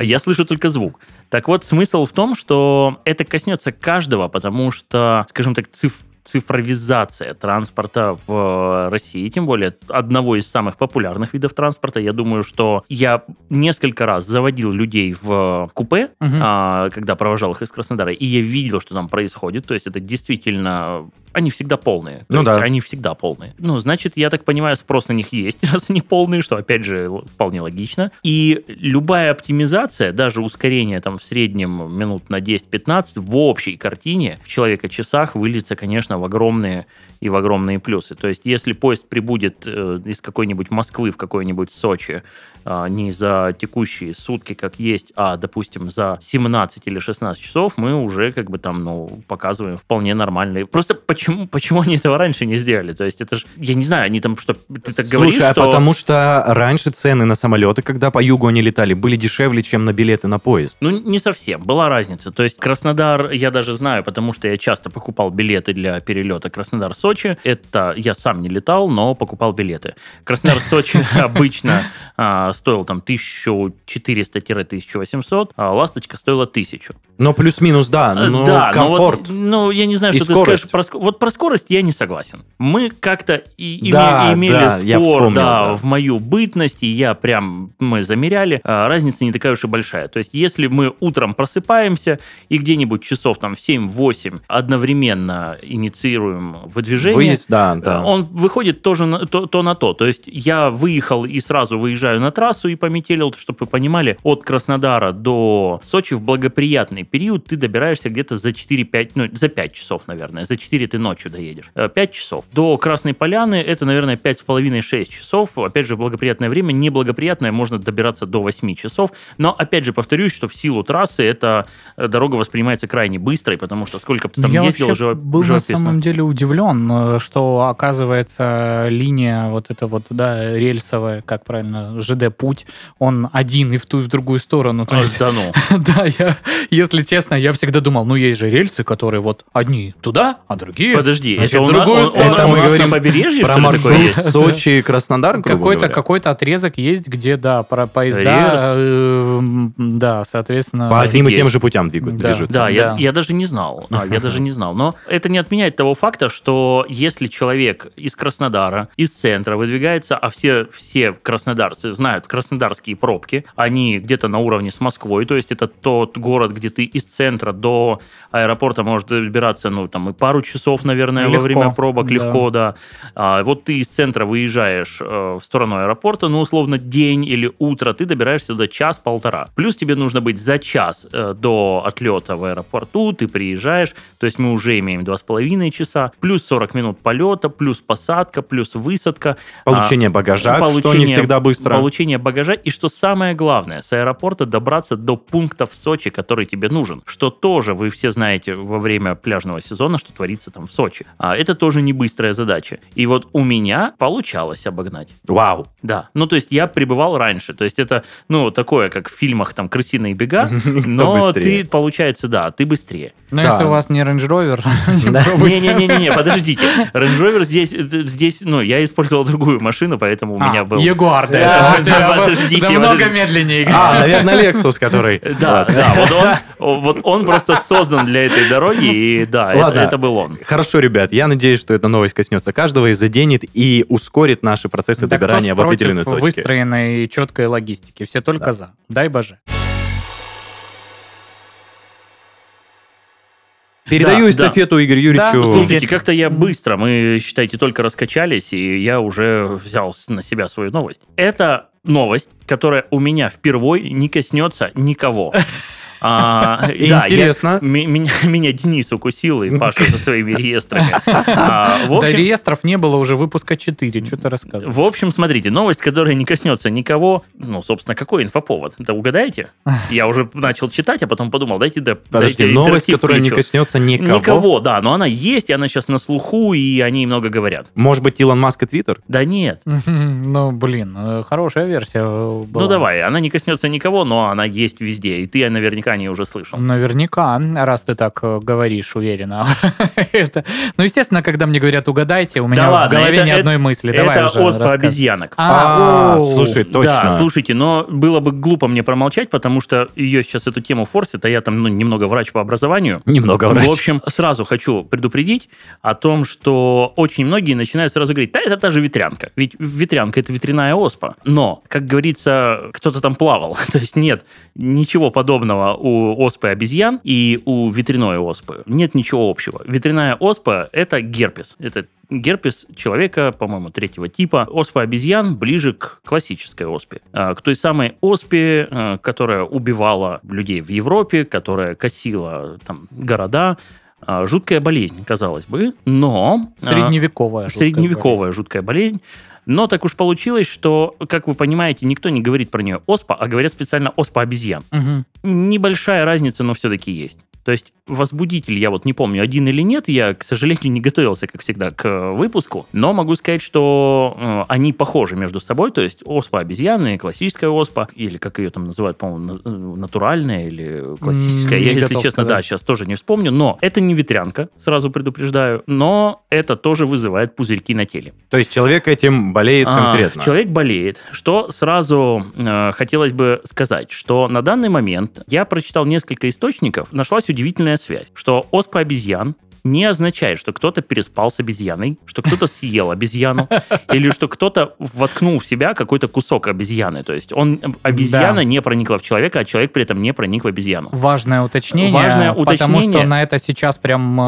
Я слышу только звук. Так вот, смысл в том, что это коснется каждого, потому что, скажем так, циф цифровизация транспорта в России, тем более одного из самых популярных видов транспорта. Я думаю, что я несколько раз заводил людей в купе, Мгм. а, когда провожал их из Краснодара, и я видел, что там происходит. То есть это действительно... Они всегда полные. То Ну есть да. Они всегда полные. Ну, значит, я так понимаю, спрос на них есть, <laughs> раз они полные, что, опять же, вполне логично. И любая оптимизация, даже ускорение там в среднем минут на 10-15, в общей картине в человека-часах выльется, конечно, в огромные и в огромные плюсы. То есть, если поезд прибудет э, из какой-нибудь Москвы в какой-нибудь Сочи а, не за текущие сутки, как есть, а, допустим, за 17 или 16 часов, мы уже как бы там, ну, показываем вполне нормальные. Просто почему, почему они этого раньше не сделали? То есть это же, я не знаю, они там что, ты так говоришь, Слушай, а что... потому что раньше цены на самолеты, когда по югу они летали, были дешевле, чем на билеты на поезд. Ну, не совсем. Была разница. То есть Краснодар, я даже знаю, потому что я часто покупал билеты для перелета Краснодар-Сочи. Это я сам не летал, но покупал билеты. Краснодар-Сочи <laughs> обычно а, стоил там 1400-1800, а «Ласточка» стоила 1000. Но плюс-минус, да, Э, да, но комфорт. ну, я не знаю, что ты скажешь про Вот вот про скорость я не согласен. Мы как-то и, име- Да, имели да, я спор, вспомнил, да, да. в мою бытность, и я прям, мы замеряли, а, разница не такая уж и большая. То есть, если мы утром просыпаемся и где-нибудь часов там в 7-8 одновременно инициируем выдвижение, Выезд, да, да. Э, Он выходит тоже на, то, то на то. То есть я выехал и сразу выезжаю на трассу и пометелил, чтобы вы понимали, от Краснодара до Сочи в благоприятный период ты добираешься где-то за 4-5, ну, за 5 часов, наверное. За 4 ты ночью доедешь. 5 часов. До Красной Поляны это, наверное, 5,5-6 часов. Опять же, благоприятное время. Неблагоприятное можно добираться до 8 часов. Но, опять же, повторюсь, что в силу трассы эта э, дорога воспринимается крайне быстрой, потому что сколько бы ты там Я ездил, уже был на самом деле удивлен, э, что оказывается линия вот эта вот, да, рельсовая, как правильно, ЖД-путь, он один и в ту, и в другую сторону. То есть, Да ну. <laughs> да, я, если честно, я всегда думал, ну, есть же рельсы, которые вот одни туда, а другие... Подожди, Значит, это другую он- он- сторону. Это у мы нас говорим на побережье, Про маршрут есть? Сочи и Краснодар, Какой-то какой-то отрезок есть, где, да, про поезда, э, да, соответственно... По одним и тем же путям двигают, Да. движутся. Да, я, Да. я даже не знал. А, я даже не знал. Но это не отменяет того факта, что если человек из Краснодара, из центра выдвигается, а все, все краснодарцы знают краснодарские пробки, они где-то на уровне с Москвой, то есть это тот город, где ты из центра до аэропорта можешь добираться, ну, там, и пару часов, наверное, Легко, во время пробок, да. легко, да. А, вот ты из центра выезжаешь э, в сторону аэропорта, ну, условно, день или утро, ты добираешься до час-полтора. Плюс тебе нужно быть за час э, до отлета в аэропорту, ты приезжаешь, то есть мы уже имеем два с половиной часа, плюс 40 минут полета, плюс посадка, плюс высадка. Получение багажа, что не получение- всегда быстро. Получение багажа. И что самое главное, с аэропорта добраться до пункта в Сочи, который тебе нужен. Что тоже вы все знаете во время пляжного сезона, что творится там в Сочи. А это тоже не быстрая задача. И вот у меня получалось обогнать. Вау. Да. Ну, то есть я прибывал раньше. То есть это, ну, такое, как в фильмах там «Крысиные бега», <laughs> но быстрее? ты, получается, да, ты быстрее. Но если у вас не Range Rover. <laughs> Не-не-не, <laughs> подождите. Range Rover здесь, здесь, ну, я использовал другую машину, поэтому у А, меня был... Ягуар, Да, подождите, да много медленнее. А, наверное, Lexus, который... Да, да, вот он, просто создан для этой дороги, и да, это был он. Хорошо, ребят, я надеюсь, что эта новость коснется каждого и заденет и ускорит наши процессы Да добирания в против определенную точку. выстроенной четкой логистики. Все только Да. за. Дай боже. Передаю Да, эстафету Игорю Юрьевичу. Да, Слушайте, как-то я быстро, мы, считайте, только раскачались, и я уже взял на себя свою новость. Это новость, которая у меня впервые не коснется никого. <laughs> А, <laughs> да, я- Интересно. ми- меня, <laughs> меня Денис укусил и Паша со своими <laughs> реестрами. А, в До общем, реестров не было уже выпуска 4. Что ты рассказываешь? В общем, смотрите, новость, которая не коснется никого. Ну, собственно, какой инфоповод? Это угадаете? Я уже начал читать, а потом подумал, дайте да, Подожди, дайте новость, которая не включу. коснется никого. Никого, да, но она есть, и она сейчас на слуху, и о ней много говорят. Может быть, Илон Маск и Твиттер? Да нет. Ну, блин, э, хорошая версия э, была. Ну давай, она не коснется никого, но она есть везде, и ты наверняка ней уже слышал. Наверняка, раз ты так э, говоришь уверенно. <laughs> это... Ну, естественно, когда мне говорят угадайте, у меня в ладно, голове это- ни одной мысли. Давай Это уже оспа обезьянок. А, А, слушай, точно. Да, слушайте, но было бы глупо мне промолчать, потому что ее сейчас эту тему форсит, а я там ну, немного врач по образованию. Немного врач. В общем, сразу хочу предупредить о том, что очень многие начинают сразу говорить, да, это та же ветрянка. Ведь ветрянка – это ветряная оспа. Но, как говорится, кто-то там плавал. <laughs> То есть нет ничего подобного у оспы обезьян и у ветряной оспы. Нет ничего общего. Ветряная оспа – это герпес. Это герпес человека, по-моему, третьего типа. Оспа обезьян ближе к классической оспе. А, К той самой оспе, э, которая убивала людей в Европе, которая косила там города. А, Жуткая болезнь, казалось бы, но... а, Средневековая. жуткая Средневековая жуткая болезнь. Но так уж получилось, что, как вы понимаете, никто не говорит про нее оспа, а говорят специально оспа обезьян. болезнь. Мгм. Небольшая разница, но все-таки есть. То есть возбудитель, я вот не помню, один или нет, я, к сожалению, <laughs> не готовился, как всегда, к э, выпуску, но могу сказать, что э, они похожи между собой, то есть оспа обезьяны, классическая оспа, или как ее там называют, по-моему, э, натуральная или классическая, М, я, не если честно, да, сказать. сейчас тоже не вспомню, но это не ветрянка, сразу предупреждаю, но это тоже вызывает пузырьки на теле. То есть человек этим болеет А, конкретно. Человек болеет. Что сразу э, хотелось бы сказать, что на данный момент я прочитал несколько источников, нашлась удивительная связь, что оспа обезьян не означает, что кто-то переспал с обезьяной, что кто-то съел обезьяну, или что кто-то воткнул в себя какой-то кусок обезьяны. То есть он, обезьяна Да. не проникла в человека, а человек при этом не проник в обезьяну. Важное уточнение, Важное потому уточнение. что на это сейчас прям э,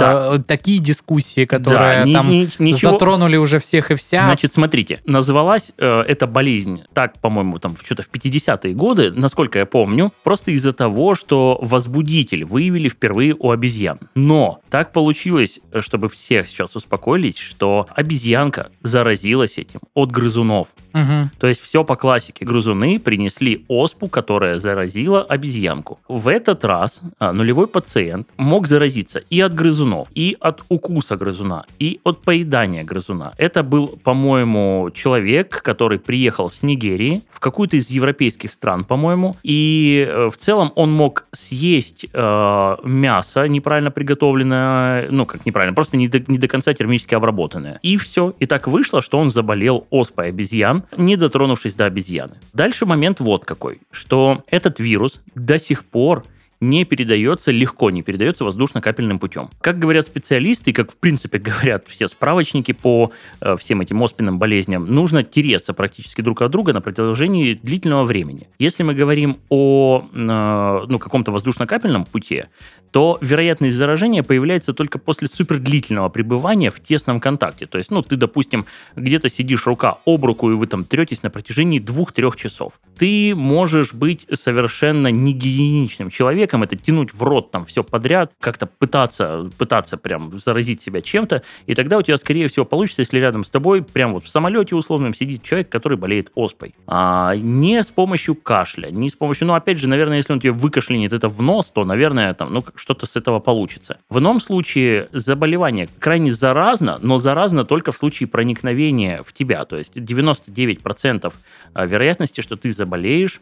Да. такие дискуссии, которые Да, ни- там ни- ничего- затронули уже всех и вся. Значит, смотрите, называлась э, эта болезнь так, по-моему, там что-то в 50-е годы, насколько я помню, просто из-за того, что возбудитель выявили впервые у обезьян. Но так получилось, э, чтобы все сейчас успокоились, что обезьянка заразилась этим от грызунов. Мгм. То есть все по классике. Грызуны принесли оспу, которая заразила обезьянку. В этот раз а, нулевой пациент мог заразиться и от грызунов, и от укуса грызуна, и от поедания грызуна. Это был, по-моему, человек, который приехал с Нигерии в какую-то из европейских стран, по-моему, и э, в целом он мог съесть э, мясо неправильно приготовленное, ну как неправильно, просто не до, не до конца термически обработанное. И все. И так вышло, что он заболел оспой обезьян, не дотронувшись до обезьяны. Дальше момент вот какой, что этот вирус до сих пор не передается, легко не передается воздушно-капельным путем. Как говорят специалисты, и как в принципе <laughs> говорят все справочники по э, всем этим оспенным болезням, нужно тереться практически друг от друга на протяжении длительного времени. Если мы говорим о э, ну, каком-то воздушно-капельном пути, то вероятность заражения появляется только после супердлительного пребывания в тесном контакте. То есть, ну, ты, допустим, где-то сидишь рука об руку, и вы там третесь на протяжении двух-трех часов. Ты можешь быть совершенно негигиеничным человеком, это тянуть в рот там все подряд, как-то пытаться, пытаться прям заразить себя чем-то, и тогда у тебя, скорее всего, получится, если рядом с тобой, прям вот в самолете условном, сидит человек, который болеет оспой. А не с помощью кашля, не с помощью, ну, опять же, наверное, если он тебе выкашлянет это в нос, то, наверное, там, ну, что-то с этого получится. В ином случае заболевание крайне заразно, но заразно только в случае проникновения в тебя. То есть 99% а, вероятности, что ты заболеешь,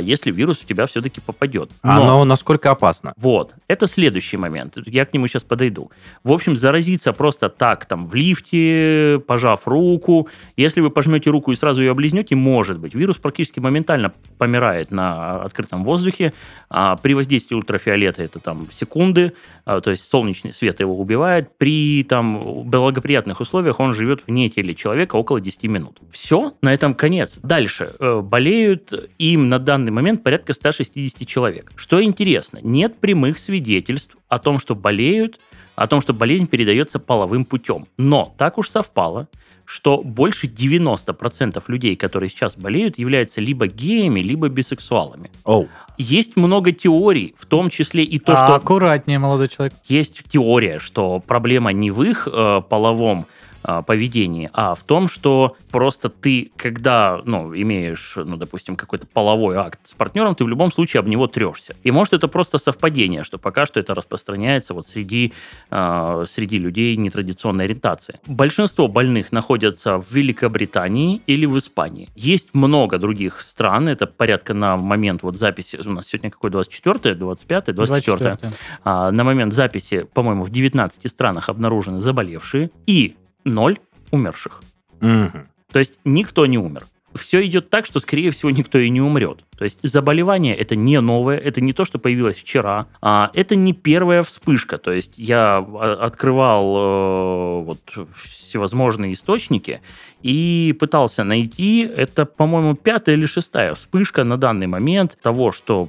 если вирус в тебя все-таки попадет. А Но- Оно насколько опасно? вот, это следующий момент. Я к нему сейчас подойду. В общем, заразиться просто так, там, в лифте, пожав руку. Если вы пожмете руку и сразу ее облизнете, может быть. Вирус практически моментально помирает на открытом воздухе. А при воздействии ультрафиолета это там секунды, а, то есть солнечный свет его убивает. При там благоприятных условиях он живет вне тела человека около 10 минут. Все, на этом конец. Дальше. Э, Болеют им на данный момент порядка 160 человек. Что интересно, нет прямых свидетельств о том, что болеют, о том, что болезнь передается половым путем. Но так уж совпало, что больше 90% людей, которые сейчас болеют, являются либо геями, либо бисексуалами. Оу. Есть много теорий, в том числе и то, А, что Аккуратнее, молодой человек. есть теория, что проблема не в их э, половом э, поведении, а в том, что просто ты, когда, ну, имеешь, ну, допустим, какой-то половой акт с партнером, ты в любом случае об него трешься. И может это просто совпадение, что пока что это распространяется вот среди, э, среди людей нетрадиционной ориентации. Большинство больных находятся в Великобритании или в Испании. Есть много других стран, это порядка на момент вот записи, у нас сегодня какой 24 25 24 24-е. а, на момент записи, по-моему, в 19 странах обнаружены заболевшие и ноль умерших. Мгм. То есть никто не умер. Все идет так, что, скорее всего, никто и не умрет. То есть заболевание это не новое, это не то, что появилось вчера, а это не первая вспышка. То есть я а, открывал э, вот всевозможные источники и пытался найти, это, по-моему, пятая или шестая вспышка на данный момент того, что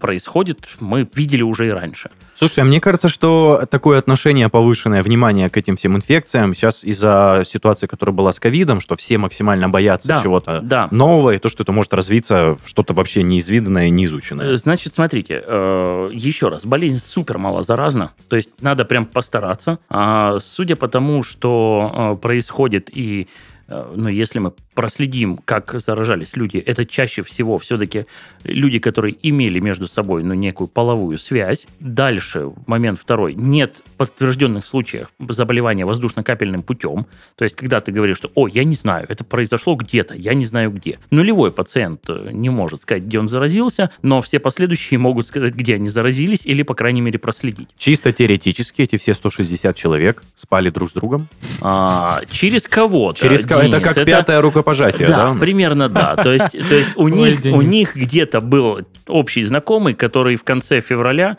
происходит, мы видели уже и раньше. Слушай, а мне кажется, что такое отношение, повышенное внимание к этим всем инфекциям сейчас из-за ситуации, которая была с ковидом, что все максимально боятся Да, чего-то да. нового, и то, что это может развиться в что-то вообще неизведанное, Э, неизученное. Значит, смотрите, э, еще раз, болезнь супер мало заразна, то есть надо прям постараться. А судя по тому, что э, происходит и э, ну, если мы проследим, как заражались люди, это чаще всего все-таки люди, которые имели между собой ну, некую половую связь. Дальше, момент второй, нет подтвержденных случаев заболевания воздушно-капельным путем. То есть, когда ты говоришь, что, о, я не знаю, это произошло где-то, я не знаю где. Нулевой пациент э, не может сказать, где он заразился, но все последующие могут сказать, где они заразились, или, по крайней мере, проследить. Чисто теоретически эти все 160 человек спали друг с другом. А, через кого-то. Через ко- это как пятое рукопожатие, Да, да? примерно да. <laughs> То есть, то есть у, них, у них где-то был общий знакомый, который в конце февраля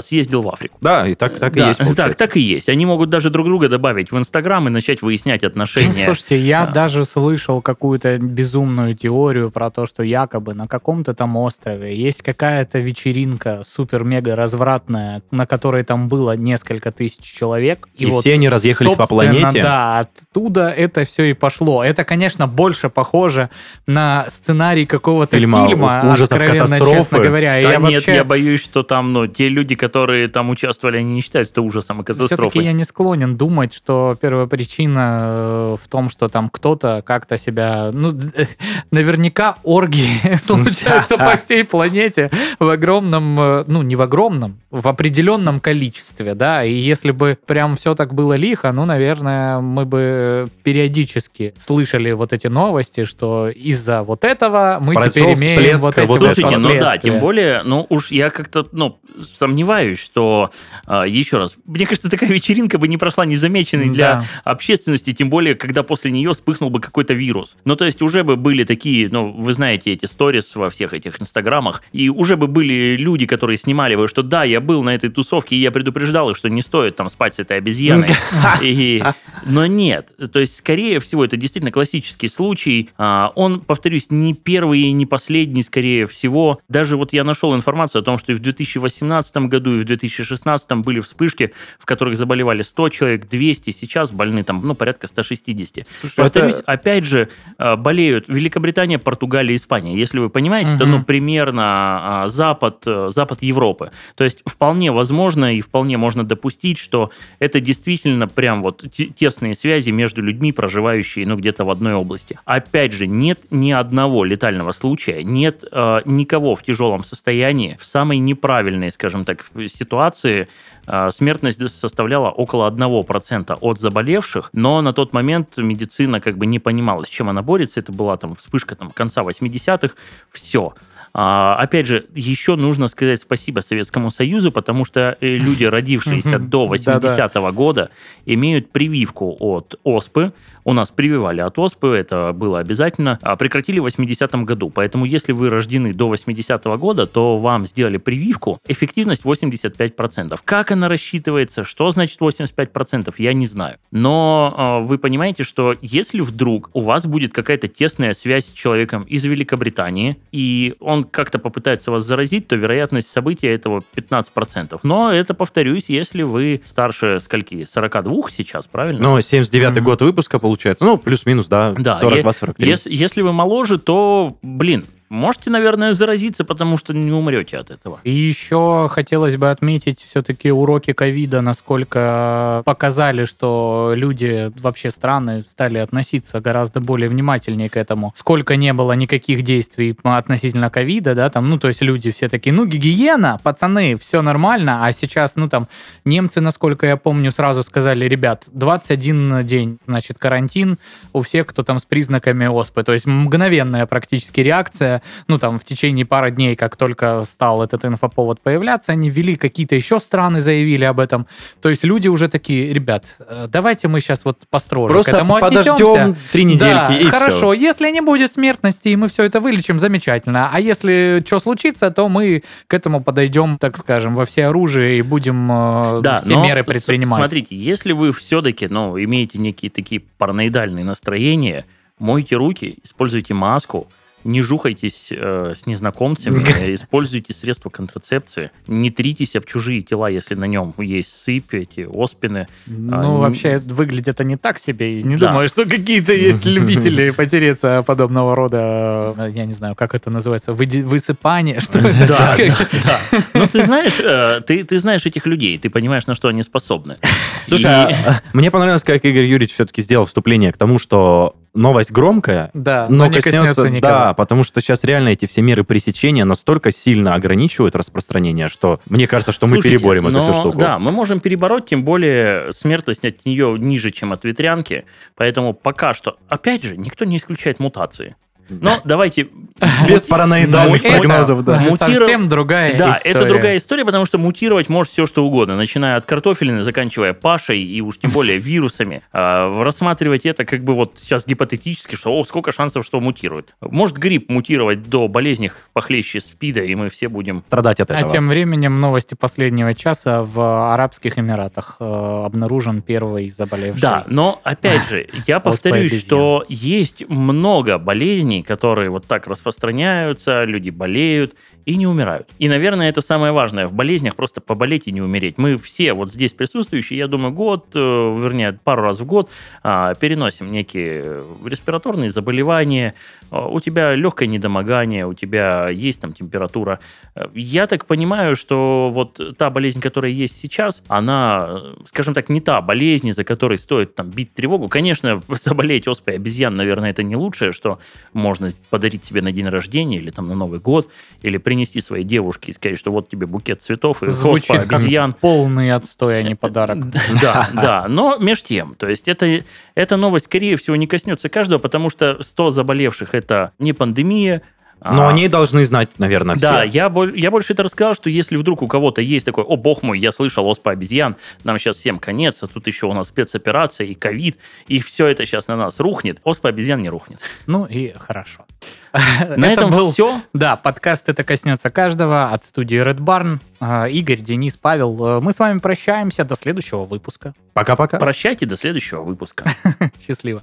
съездил в Африку. Да, и так, так и Да, есть, так, получается. так и есть. Они могут даже друг друга добавить в Инстаграм и начать выяснять отношения. Слушайте, я Да. даже слышал какую-то безумную теорию про то, что якобы на каком-то там острове есть какая-то вечеринка супер-мега развратная, на которой там было несколько тысяч человек. И все они разъехались по планете. Да, оттуда это все и пошло. Это, конечно, больше похоже на сценарий какого-то Фильма фильма, ужасов, откровенно, катастрофы. честно говоря. И Да я нет, вообще... я боюсь, что там, ну, те люди, которые там участвовали, они не считают это ужасом и Все-таки катастрофой. я не склонен думать, что первая причина э, в том, что там кто-то как-то себя... Ну, <laughs> наверняка оргии <laughs> случаются по <laughs> всей планете в огромном... э, Ну, не в огромном, в определенном количестве, да, и если бы прям все так было лихо, ну, наверное, мы бы периодически слышали вот эти новости, что из-за вот этого мы Произошел теперь имеем вот эти вот Слушайте, ну да, тем более, ну уж я как-то, ну, сомневаюсь, что, а, еще раз, мне кажется, такая вечеринка бы не прошла незамеченной для Да. общественности, тем более, когда после нее вспыхнул бы какой-то вирус. Ну, то есть уже бы были такие, ну, вы знаете эти сторис во всех этих инстаграмах, и уже бы были люди, которые снимали бы, что да, я был на этой тусовке, и я предупреждал их, что не стоит там спать с этой обезьяной. И- Но нет. То есть, скорее всего, это действительно классический случай. А, Он, повторюсь, не первый и не последний, скорее всего. Даже вот я нашел информацию о том, что и в 2018 году, и в 2016 были вспышки, в которых заболевали 100 человек, 200. Сейчас больны там, ну, порядка 160. Слушай, Повторюсь, это- опять же, э, болеют Великобритания, Португалия, Испания. Если вы понимаете, это, Мгм. ну, примерно а, запад, э, запад Европы. То есть вполне возможно и вполне можно допустить, что это действительно прям вот те- тесные связи между людьми, проживающими, ну, где-то в одной области. Опять же, нет ни одного летального случая, нет э, никого в тяжелом состоянии, в самой неправильной, скажем так, ситуации, э, смертность составляла около 1% от заболевших, но на тот момент медицина как бы не понимала, с чем она борется. Это была там вспышка там, конца 80-х. Все. А, опять же, еще нужно сказать спасибо Советскому Союзу, потому что э, люди, <laughs> родившиеся до Да-да. 80-го года, имеют прививку от оспы. У нас прививали от оспы, это было обязательно. А прекратили в 80-м году. Поэтому, если вы рождены до 80-го года, то вам сделали прививку. Эффективность 85%. Как она рассчитывается, что значит 85%, я не знаю. Но э, вы понимаете, что если вдруг у вас будет какая-то тесная связь с человеком из Великобритании, и он как-то попытается вас заразить, то вероятность события этого 15%. Но это, повторюсь, если вы старше скольки? 42 сейчас, правильно? Ну, 79-й Мгм. год выпуска получается. Ну, плюс-минус, да, Да, 42-43. Ес- если вы моложе, то, блин, можете, наверное, заразиться, потому что не умрете от этого. И еще хотелось бы отметить все-таки уроки ковида, насколько показали, что люди, вообще страны, стали относиться гораздо более внимательнее к этому. Сколько не было никаких действий относительно ковида, да, там, ну, то есть люди все такие, ну, гигиена, пацаны, все нормально, а сейчас, ну, там, немцы, насколько я помню, сразу сказали, ребят, 21 день, значит, карантин у всех, кто там с признаками оспы, то есть мгновенная практически реакция, ну, там, в течение пары дней, как только стал этот инфоповод появляться, они ввели какие-то еще страны, заявили об этом. То есть люди уже такие, ребят, э, давайте мы сейчас вот построже к Просто этому подождем отнесемся. три недельки Да, и хорошо. всё. Если не будет смертности, и мы все это вылечим, замечательно. А если что случится, то мы к этому подойдем, так скажем, во все оружие и будем э, Да, все меры предпринимать. Смотрите, если вы все-таки, ну, имеете некие такие параноидальные настроения, мойте руки, используйте маску, не жухайтесь э, с незнакомцами, э, используйте средства контрацепции, не тритесь об чужие тела, если на нем есть сыпь, эти оспины. Ну, А, вообще, выглядит они так себе. И не Да. думаю, что какие-то есть любители потереться подобного рода, э, я не знаю, как это называется, выди- высыпание, что ли? Да, да, да. Ну, ты знаешь, э, ты, знаешь этих людей, ты понимаешь, на что они способны. Слушай, а, мне понравилось, как Игорь Юрьевич все-таки сделал вступление к тому, что новость громкая, Да, но, но не коснется коснется, никого. да, потому что сейчас реально эти все меры пресечения настолько сильно ограничивают распространение, что мне кажется, что мы Слушайте, переборем эту но, всю штуку. Да, мы можем перебороть, тем более смертность от нее ниже, чем от ветрянки. Поэтому пока что, опять же, никто не исключает мутации. Но давайте... Без параноидальных Ну, это- прогнозов, да. Совсем другая Да, история. это другая история, потому что мутировать может все что угодно, начиная от картофелины, заканчивая пашей и уж тем более вирусами. А, Рассматривать это как бы вот сейчас гипотетически, что о, сколько шансов, что мутирует. Может грипп мутировать до болезней похлеще СПИДа, и мы все будем... Страдать от А этого. тем временем новости последнего часа в Арабских Эмиратах э, обнаружен первый заболевший. Да, но опять же, я повторюсь, что есть много болезней, которые вот так распространяются, люди болеют и не умирают. И, наверное, это самое важное в болезнях, просто поболеть и не умереть. Мы все вот здесь присутствующие, я думаю, год, э, вернее, пару раз в год а, переносим некие респираторные заболевания, А, у тебя легкое недомогание, у тебя есть там температура. Э, Я так понимаю, что вот та болезнь, которая есть сейчас, она, э, скажем так, не та болезнь, из-за которой стоит там бить тревогу. Конечно, <laughs> заболеть оспой обезьян, наверное, это не лучшее, что можно подарить себе на день рождения или там на Новый год, или принести своей девушке и сказать, что вот тебе букет цветов и Звучит как обезьян. полный отстой, а не подарок. Да, <laughs> да, но меж тем, то есть это, эта новость, скорее всего, не коснется каждого, потому что 100 заболевших – это не пандемия. Но а- они должны знать, наверное, да, все. я, боль- я больше это рассказал, что если вдруг у кого-то есть такой, о бог мой, я слышал оспа обезьян, нам сейчас всем конец, а тут еще у нас спецоперация и ковид, и все это сейчас на нас рухнет, оспа обезьян не рухнет. Ну и хорошо. На Это этом был, все. да, подкаст «Это коснется каждого» от студии Red Barn. А, Игорь, Денис, Павел, э, мы с вами прощаемся. До следующего выпуска. Пока-пока. Прощайте до следующего выпуска. <laughs> Счастливо.